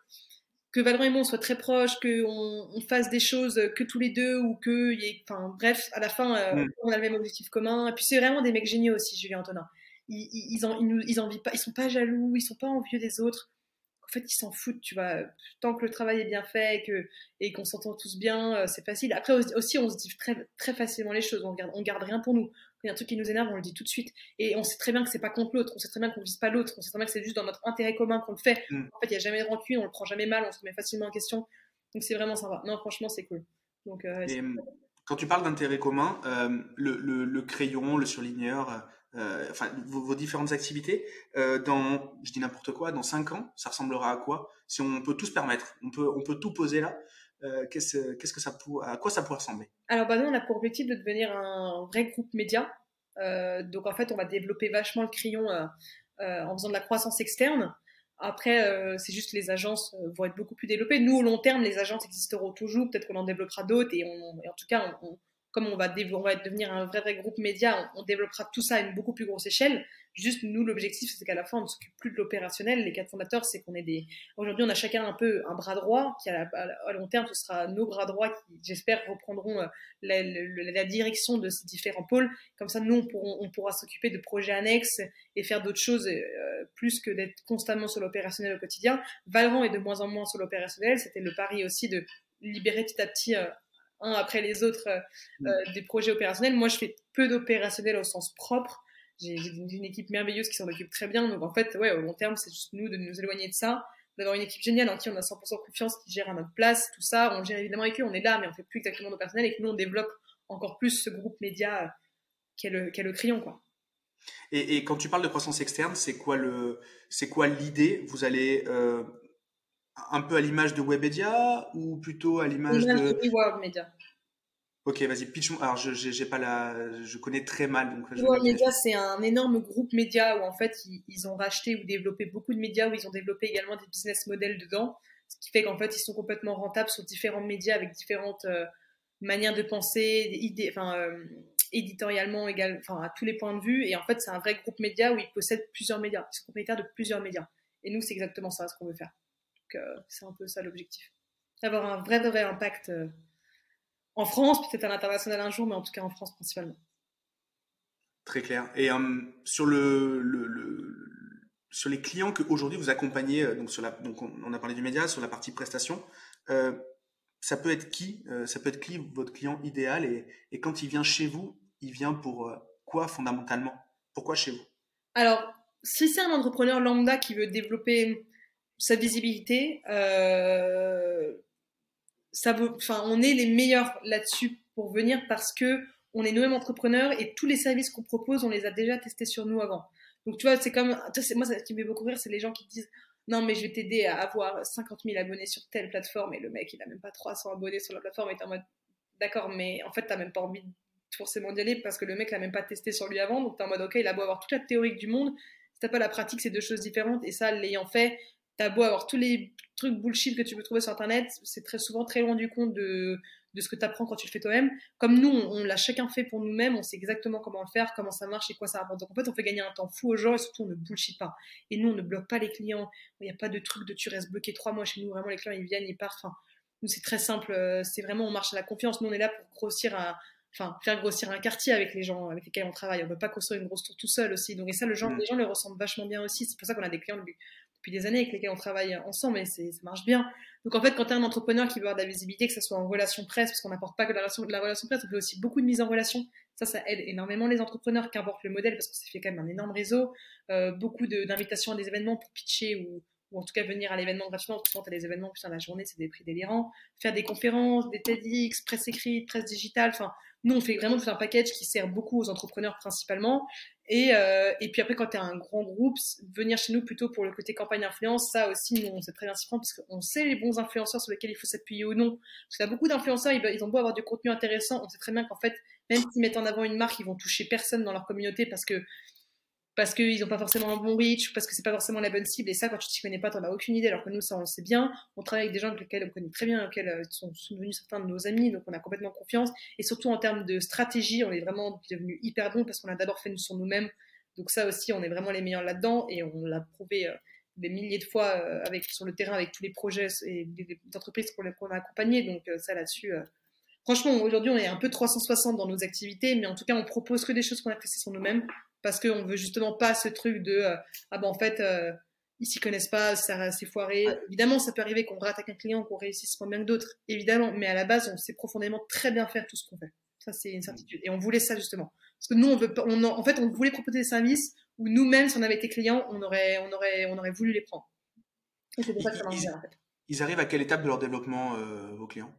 Speaker 1: que Valorant et moi on soit très proches, qu'on on fasse des choses que tous les deux ou que, y enfin bref, à la fin, euh, mm. on a le même objectif commun. Et puis c'est vraiment des mecs géniaux aussi, Julien Antonin. Ils, ils, ils, ils, pas, ils sont pas jaloux, ils sont pas envieux des autres. En fait, ils s'en foutent, tu vois. Tant que le travail est bien fait et que et qu'on s'entend tous bien, euh, c'est facile. Après aussi, on se dit très très facilement les choses. On garde, on garde rien pour nous il y a un truc qui nous énerve, on le dit tout de suite. Et on sait très bien que c'est pas contre l'autre, on sait très bien qu'on vise pas l'autre, on sait très bien que c'est juste dans notre intérêt commun qu'on le fait. Mm. En fait, il y a jamais de rancune, on le prend jamais mal, on se met facilement en question. Donc c'est vraiment sympa. Non, franchement, c'est cool. Donc, euh,
Speaker 3: quand tu parles d'intérêt commun, euh, le, le, crayon, le surligneur, euh, enfin vos, différentes activités, dans, je dis n'importe quoi, dans 5 ans, ça ressemblera à quoi? Si on peut tout se permettre, on peut, on peut tout poser là. Euh, qu'est-ce, qu'est-ce que ça pour, à quoi ça pourrait ressembler?
Speaker 1: Alors, bah, nous, on a pour objectif de devenir un vrai groupe média. Euh, donc, en fait, on va développer vachement le crayon euh, en faisant de la croissance externe. Après, c'est juste les agences vont être beaucoup plus développées. Nous, au long terme, les agences existeront toujours. Peut-être qu'on en développera d'autres. Et en tout cas, on, comme on va, devenir un vrai, vrai groupe média, on, développera tout ça à une beaucoup plus grosse échelle. Juste, nous, l'objectif, c'est qu'à la fin, on ne s'occupe plus de l'opérationnel. Les quatre fondateurs, c'est qu'on est des. Aujourd'hui, on a chacun un peu un bras droit, qui à, long terme, ce sera nos bras droits qui, j'espère, reprendront euh, la, direction de ces différents pôles. Comme ça, nous, on, pourra s'occuper de projets annexes et faire d'autres choses euh, plus que d'être constamment sur l'opérationnel au quotidien. Valorant est de moins en moins sur l'opérationnel. C'était le pari aussi de libérer petit à petit. Euh, un après les autres mm. des projets opérationnels. Moi, je fais peu d'opérationnel au sens propre j'ai une équipe merveilleuse qui s'en occupe très bien. Donc en fait, ouais, au long terme, c'est juste nous de nous éloigner de ça, d'avoir une équipe géniale en qui on a 100% confiance, qui gère à notre place, tout ça. On gère évidemment avec eux, on est là, mais on fait plus exactement nos personnels et que nous, on développe encore plus ce groupe média qu'est le, le crayon, quoi.
Speaker 3: Et, et, quand tu parles de croissance externe, c'est quoi le, c'est quoi l'idée? Vous allez euh, un peu à l'image de Webedia ou plutôt à l'image de
Speaker 1: Media.
Speaker 3: Ok, vas-y, pitch. Alors, je j'ai pas la, je connais très mal. Donc,
Speaker 1: Media, c'est un énorme groupe média où en fait ils, ont racheté ou développé beaucoup de médias où ils ont développé également des business models dedans, ce qui fait qu'en fait ils sont complètement rentables sur différents médias avec différentes euh, manières de penser, idées, enfin euh, éditorialement égal, enfin à tous les points de vue. Et en fait c'est un vrai groupe média où ils possèdent plusieurs médias, ils sont propriétaires de plusieurs médias. Et nous c'est exactement ça ce qu'on veut faire. Donc euh, c'est un peu ça l'objectif, d'avoir un vrai vrai impact en France, peut-être à l'international un jour, mais en tout cas en France principalement.
Speaker 3: Très clair. Et euh, sur le, sur les clients qu'aujourd'hui vous accompagnez, euh, donc, sur la, donc on, a parlé du média, sur la partie prestation, euh, ça peut être qui euh, Ça peut être qui votre client idéal et, et, quand il vient chez vous, il vient pour quoi fondamentalement? Pourquoi chez vous?
Speaker 1: Alors, si c'est un entrepreneur lambda qui veut développer sa visibilité, ça enfin, on est les meilleurs là-dessus pour venir parce que on est nous-mêmes entrepreneurs et tous les services qu'on propose, on les a déjà testés sur nous avant. Donc, tu vois, c'est comme, moi, ce qui me fait beaucoup rire, c'est les gens qui disent, non, mais je vais t'aider à avoir 50 000 abonnés sur telle plateforme et le mec, il a même pas 300 abonnés sur la plateforme et t'es en mode, d'accord, mais en fait, t'as même pas envie forcément d'y aller parce que le mec l'a même pas testé sur lui avant. Donc, t'es en mode, ok, il a beau avoir toute la théorie du monde. Si t'as pas la pratique, c'est deux choses différentes. Et ça, l'ayant fait, t'as beau avoir tous les trucs bullshit que tu peux trouver sur Internet, c'est très souvent très loin du compte de, de ce que tu apprends quand tu le fais toi-même. Comme nous, on, l'a chacun fait pour nous-mêmes, on sait exactement comment le faire, comment ça marche et quoi ça rapporte. Donc en fait, on fait gagner un temps fou aux gens et surtout on ne bullshit pas. Et nous, on ne bloque pas les clients. Il n'y a pas de truc de tu restes bloqué trois mois chez nous. Vraiment, les clients, ils viennent, ils partent. Enfin, nous, c'est très simple. Euh, c'est vraiment, on marche à la confiance. Nous, on est là pour grossir un, enfin, faire grossir un quartier avec les gens avec lesquels on travaille. On ne veut pas construire une grosse tour tout seul aussi. Donc, et ça, le genre, mm. les gens le ressentent vachement bien aussi. C'est pour ça qu'on a des clients depuis des années avec lesquels on travaille ensemble et ça marche bien. Donc en fait, quand tu es un entrepreneur qui veut avoir de la visibilité, que ce soit en relation presse, parce qu'on n'apporte pas que de la relation, de la relation presse, on fait aussi beaucoup de mise en relation. Ça, ça aide énormément les entrepreneurs, qu'importe le modèle, parce que ça fait quand même un énorme réseau. Euh, beaucoup d'invitations à des événements pour pitcher ou, ou en tout cas venir à l'événement gratuitement, parce que souvent tu as des événements, putain, la journée, c'est des prix délirants. Faire des conférences, des TEDx, presse écrite, presse digitale, enfin, nous, on fait vraiment tout un package qui sert beaucoup aux entrepreneurs principalement. Et, euh, et puis après, quand tu un grand groupe, venir chez nous plutôt pour le côté campagne influence, ça aussi, nous, on très bien s'y prendre parce qu'on sait les bons influenceurs sur lesquels il faut s'appuyer ou non. Parce qu'il y a beaucoup d'influenceurs, ils, ils ont beau avoir du contenu intéressant, on sait très bien qu'en fait, même s'ils mettent en avant une marque, ils vont toucher personne dans leur communauté parce que parce qu'ils n'ont pas forcément un bon reach, parce que c'est pas forcément la bonne cible. Et ça, quand tu t'y connais pas, tu n'en as aucune idée. Alors que nous, ça, on le sait bien. On travaille avec des gens avec lesquels on connaît très bien, lesquels euh, sont, devenus certains de nos amis, donc on a complètement confiance. Et surtout en termes de stratégie, on est vraiment devenus hyper bons parce qu'on a d'abord fait nous sur nous-mêmes. Donc ça aussi, on est vraiment les meilleurs là-dedans et on l'a prouvé euh, des milliers de fois euh, avec, sur le terrain avec tous les projets et les, entreprises qu'on a accompagnées. Donc ça là-dessus, franchement, aujourd'hui, on est un peu 360 dans nos activités, mais en tout cas, on propose que des choses qu'on a fait sur nous-mêmes parce qu'on veut justement pas ce truc de euh, ah ben en fait euh, ils s'y connaissent pas, ça c'est foiré. Évidemment, ça peut arriver qu'on rate avec un client, qu'on réussisse moins bien que d'autres, évidemment, mais à la base, on sait profondément très bien faire tout ce qu'on fait. Ça, c'est une certitude. Et on voulait ça justement. Parce que nous, on veut on en, fait, on voulait proposer des services où nous-mêmes, si on avait été clients, on aurait, on aurait, on aurait voulu les prendre.
Speaker 3: Et c'est pour ça que ça en fait. Ils arrivent à quelle étape de leur développement, euh, vos clients?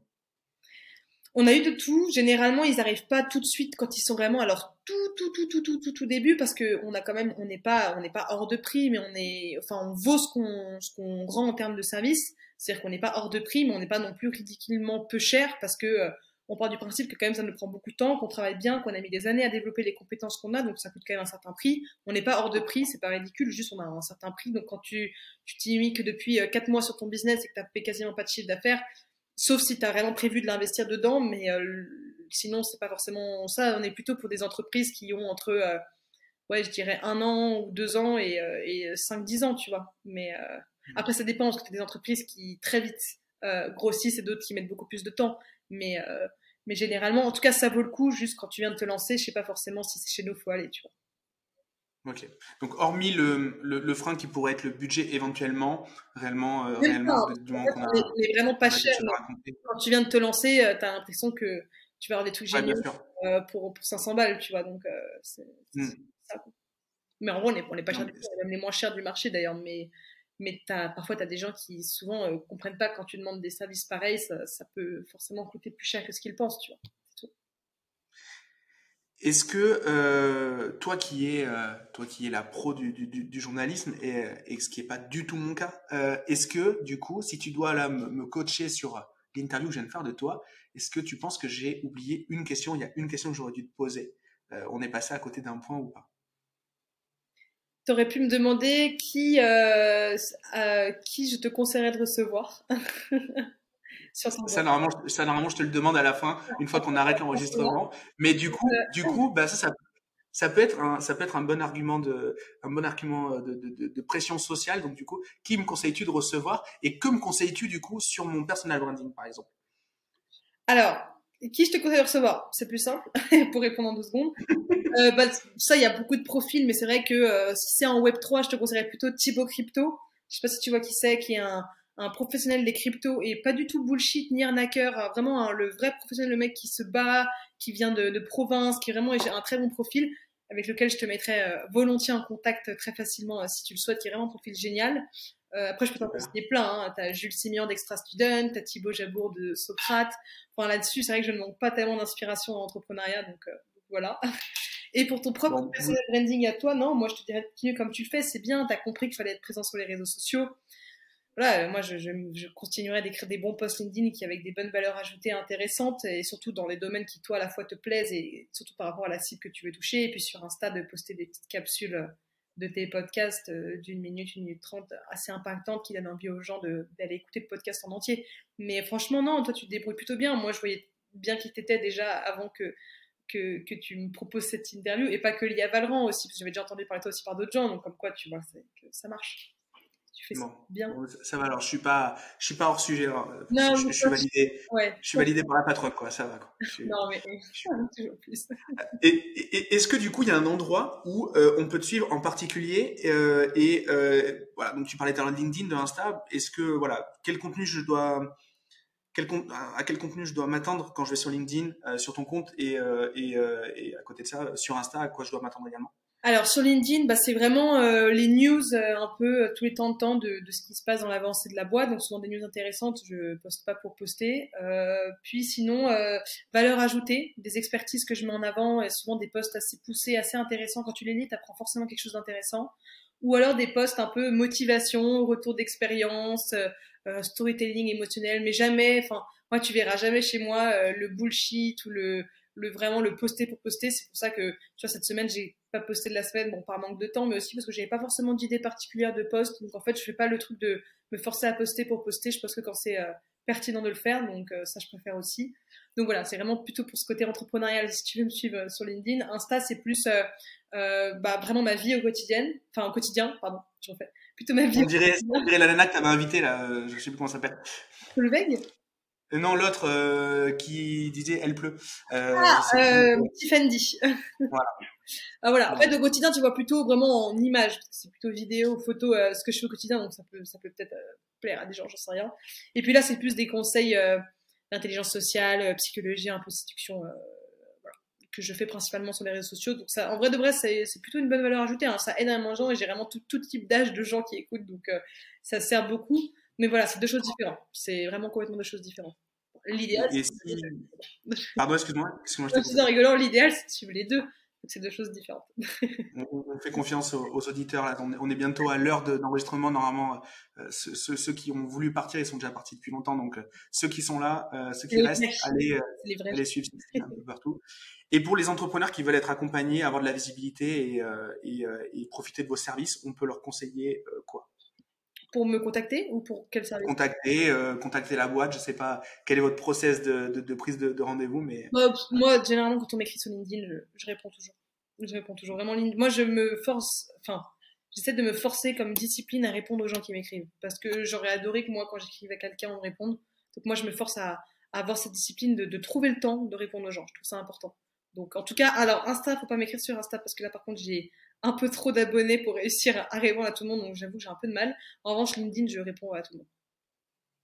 Speaker 1: On a eu de tout. Généralement, ils n'arrivent pas tout de suite quand ils sont vraiment leur tout, tout, tout, tout, tout, tout, tout début parce que on a quand même, on n'est pas, on n'est pas hors de prix, mais on est, enfin, on vaut ce qu'on, ce qu'on rend en termes de service. C'est-à-dire qu'on n'est pas hors de prix, mais on n'est pas non plus ridiculement peu cher parce que euh, on part du principe que quand même ça nous prend beaucoup de temps, qu'on travaille bien, qu'on a mis des années à développer les compétences qu'on a, donc ça coûte quand même un certain prix. On n'est pas hors de prix, c'est pas ridicule, juste on a un certain prix. Donc quand tu tu t'y que depuis 4 euh, mois sur ton business et que tu fait quasiment pas de chiffre d'affaires, sauf si tu as vraiment prévu de l'investir dedans, mais euh, sinon, c'est pas forcément ça. On est plutôt pour des entreprises qui ont entre, euh, ouais, je dirais un an ou deux ans et, euh, et 5-10 ans, tu vois. Mais mmh. après, ça dépend, parce que tu as des entreprises qui très vite grossissent et d'autres qui mettent beaucoup plus de temps. Mais, mais généralement, en tout cas, ça vaut le coup juste quand tu viens de te lancer. Je sais pas forcément si c'est chez nous, faut aller, tu vois.
Speaker 3: Ok. Donc, hormis le, le, frein qui pourrait être le budget éventuellement, réellement, euh, réellement
Speaker 1: du moment qu'on a. est vraiment pas cher. Quand tu viens de te lancer, euh, tu as l'impression que tu vas avoir des trucs géniaux euh, pour, pour 500 balles, tu vois. Donc, c'est hmm. ça. Mais en gros, on n'est pas cher du tout. On est même les moins chers du marché d'ailleurs. Mais, mais as, parfois, tu as des gens qui souvent comprennent pas quand tu demandes des services pareils, ça, ça peut forcément coûter plus cher que ce qu'ils pensent, tu vois.
Speaker 3: Est-ce que euh, toi qui es euh, toi qui es la pro du, du, du journalisme et, et, ce qui est pas du tout mon cas, euh, est-ce que du coup, si tu dois là me, coacher sur l'interview que je viens de faire de toi, est-ce que tu penses que j'ai oublié une question Il y a une question que j'aurais dû te poser. On est passé à côté d'un point ou pas?
Speaker 1: Tu aurais pu me demander qui qui je te conseillerais de recevoir.
Speaker 3: ça, normalement, ça, normalement, je te le demande à la fin, une fois qu'on arrête l'enregistrement. Mais du coup, du coup, bah, ça, ça, ça, peut être un, ça peut être un bon argument de, un bon argument de, de, de pression sociale. Donc, du coup, qui me conseilles-tu de recevoir et que me conseilles-tu, du coup, sur mon personal branding, par exemple?
Speaker 1: Alors, qui je te conseille de recevoir? C'est plus simple pour répondre en deux secondes. Euh, bah, ça, il y a beaucoup de profils, mais c'est vrai que euh, si c'est en Web 3, je te conseillerais plutôt Thibaut Crypto. Je sais pas si tu vois qui c'est, qui est un, un professionnel des cryptos et pas du tout bullshit ni arnaqueur, euh, vraiment le vrai professionnel, le mec qui se bat, qui vient de, de province, qui vraiment est un très bon profil avec lequel je te mettrais euh, volontiers en contact très facilement si tu le souhaites, qui est vraiment un profil génial. Euh, après, je peux t'en citer plein. Hein. T'as Jules Simian d'Extra Student, t'as Thibaut Jabour de Socrate. Enfin, là-dessus, c'est vrai que je ne manque pas tellement d'inspiration en entrepreneuriat, donc euh, voilà. Et pour ton propre personnel branding à toi, non, moi je te dirais de continuer comme tu le fais, c'est bien, t'as compris qu'il fallait être présent sur les réseaux sociaux. Voilà, euh, moi je, je, continuerai d'écrire des bons posts LinkedIn avec des bonnes valeurs ajoutées intéressantes et surtout dans les domaines qui toi à la fois te plaisent et surtout par rapport à la cible que tu veux toucher. Et puis sur Insta de poster des petites capsules de tes podcasts euh, d'une minute, une minute trente, assez impactantes qui donnent envie aux gens d'aller écouter le podcast en entier. Mais franchement, non, toi, tu te débrouilles plutôt bien. Moi, je voyais bien qui t'étais déjà avant que, que, que, tu me proposes cette interview, et pas que lié à Valran aussi, parce que j'avais déjà entendu parler toi aussi par d'autres gens, donc comme quoi, tu vois, que ça marche
Speaker 3: tu fais bien. ça va alors, je suis pas, je suis pas hors sujet. Non, je, suis validé. Ouais. Je suis validé par la patronne, quoi. Ça va. Quoi. Non mais toujours plus. Et, est-ce que du coup, il y a un endroit où euh, on peut te suivre en particulier euh, et euh, voilà. Donc tu parlais de LinkedIn, de Insta. Est-ce que voilà, quel contenu je dois quel, à quel contenu je dois m'attendre quand je vais sur LinkedIn, euh, sur ton compte et, euh, et, et, à côté de ça, sur Insta, à quoi je dois m'attendre également?
Speaker 1: Alors sur LinkedIn, bah, c'est vraiment euh, les news euh, un peu euh, tous les temps de temps de, de ce qui se passe dans l'avancée de la boîte. Donc souvent des news intéressantes, je poste pas pour poster. puis sinon, valeur ajoutée, des expertises que je mets en avant, et souvent des posts assez poussés, assez intéressants. Quand tu les lis, tu apprends forcément quelque chose d'intéressant. Ou alors des posts un peu motivation, retour d'expérience, storytelling émotionnel, mais jamais, enfin moi tu verras jamais chez moi le bullshit ou le le vraiment le poster pour poster. C'est pour ça que tu vois cette semaine j'ai pas posté de la semaine, bon par manque de temps, mais aussi parce que j'avais pas forcément d'idée particulière de post. Donc en fait je fais pas le truc de me forcer à poster pour poster. Je pense que quand c'est euh, pertinent de le faire, donc euh, ça je préfère aussi. Donc voilà, c'est vraiment plutôt pour ce côté entrepreneurial. Si tu veux me suivre euh, sur LinkedIn, Insta c'est plus bah, vraiment ma vie au quotidien, enfin au quotidien, pardon, je refais. Plutôt ma vie.
Speaker 3: On dirait, on dirait la nana que t'avais invitée là, je sais plus comment ça s'appelle.
Speaker 1: Le
Speaker 3: euh, non, l'autre euh, qui disait elle pleut.
Speaker 1: Euh, ah, euh, Tiffany. voilà. ah, voilà. En fait, au quotidien, tu vois plutôt vraiment en image. C'est plutôt vidéo, photo, ce que je fais au quotidien, donc ça peut, ça peut peut-être plaire à des gens, j'en sais rien. Et puis là, c'est plus des conseils d'intelligence sociale, psychologie, un peu séduction, voilà, que je fais principalement sur les réseaux sociaux. Donc ça, en vrai de vrai, c'est plutôt une bonne valeur ajoutée. Hein. Ça aide énormément de gens et j'ai vraiment tout, tout type d'âge de gens qui écoutent, donc ça sert beaucoup. Mais voilà, c'est deux choses différentes. C'est vraiment complètement deux choses différentes. L'idéal,
Speaker 3: c'est. Pardon, excuse-moi.
Speaker 1: Excuse je suis en rigolant, l'idéal, c'est de suivre les deux. C'est deux choses différentes.
Speaker 3: on, fait confiance aux, auditeurs. Là. On, est, bientôt à l'heure d'enregistrement. Normalement, euh, ceux, ceux, qui ont voulu partir, ils sont déjà partis depuis longtemps. Donc, euh, ceux qui sont là, euh, ceux qui restent, allez, allez suivre un peu partout. Et pour les entrepreneurs qui veulent être accompagnés, avoir de la visibilité et, et, et profiter de vos services, on peut leur conseiller quoi?
Speaker 1: Pour me contacter ou pour quel service?
Speaker 3: Contacter, euh, contacter la boîte. Je sais pas quel est votre process de, de, de prise de, de rendez-vous, mais
Speaker 1: moi, généralement quand on m'écrit sur LinkedIn, je, je, réponds toujours. Je réponds toujours vraiment. Moi, je me force, enfin, j'essaie de me forcer comme discipline à répondre aux gens qui m'écrivent parce que j'aurais adoré que moi, quand j'écrive à quelqu'un, on me réponde. Donc moi, je me force à, à avoir cette discipline de, de, trouver le temps de répondre aux gens. Je trouve ça important. Donc en tout cas, alors Insta, faut pas m'écrire sur Insta parce que là, par contre, j'ai un peu trop d'abonnés pour réussir à répondre à tout le monde, donc j'avoue que j'ai un peu de mal. En revanche, LinkedIn, je réponds à tout le monde.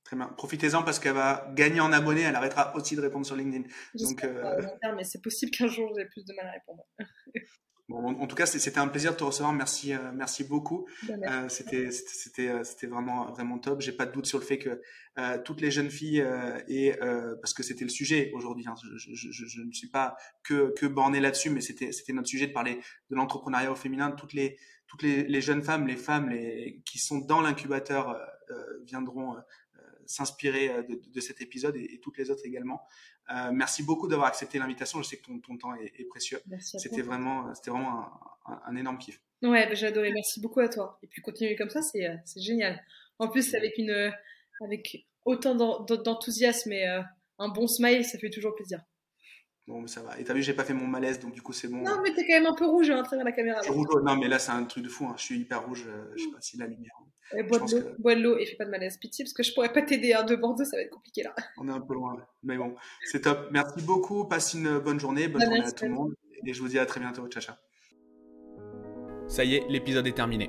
Speaker 3: Très bien. Profitez-en parce qu'elle va gagner en abonnés, elle arrêtera aussi de répondre sur LinkedIn.
Speaker 1: Donc, euh... mais c'est possible qu'un jour j'ai plus de mal à répondre.
Speaker 3: Bon, en tout cas, c'était un plaisir de te recevoir. Merci, euh, merci beaucoup. Euh, c'était, c'était, euh, c'était vraiment, vraiment top. J'ai pas de doute sur le fait que euh, toutes les jeunes filles euh, et parce que c'était le sujet aujourd'hui. Hein, je, je, je, je, ne suis pas que, que borné là-dessus, mais c'était, c'était notre sujet de parler de l'entrepreneuriat au féminin. Toutes les, toutes les, les, jeunes femmes, les femmes, les qui sont dans l'incubateur viendront s'inspirer de, de, cet épisode et, et, toutes les autres également. Euh, merci beaucoup d'avoir accepté l'invitation. Je sais que ton, ton temps est, est précieux. C'était vraiment, c'était vraiment un, un, énorme kiff.
Speaker 1: Ouais, bah, j'ai adoré. Merci beaucoup à toi. Et puis continuer comme ça, c'est, euh, génial. En plus, avec une, euh, avec autant d'enthousiasme et euh, un bon smile, ça fait toujours plaisir.
Speaker 4: Bon, ça va. Et t'as vu, j'ai pas fait mon malaise, donc du coup, c'est bon.
Speaker 1: Non, mais t'es quand même un peu rouge hein, à travers la caméra.
Speaker 4: Je rouge, non, mais là, c'est un truc de fou. Hein. Je suis hyper rouge. euh, je sais pas si la lumière.
Speaker 1: Ouais, bois, de l'eau, bois de l'eau et fais pas de malaise. Pitié, parce que je pourrais pas t'aider. Hein. De Bordeaux, ça va être compliqué là.
Speaker 4: On est un peu loin. Mais bon, c'est top. Merci beaucoup. Passe une bonne journée. Bonne
Speaker 1: Ah,
Speaker 4: journée à tout le monde. Et je vous dis à très bientôt. Ciao, ciao.
Speaker 3: Ça y est, l'épisode est terminé.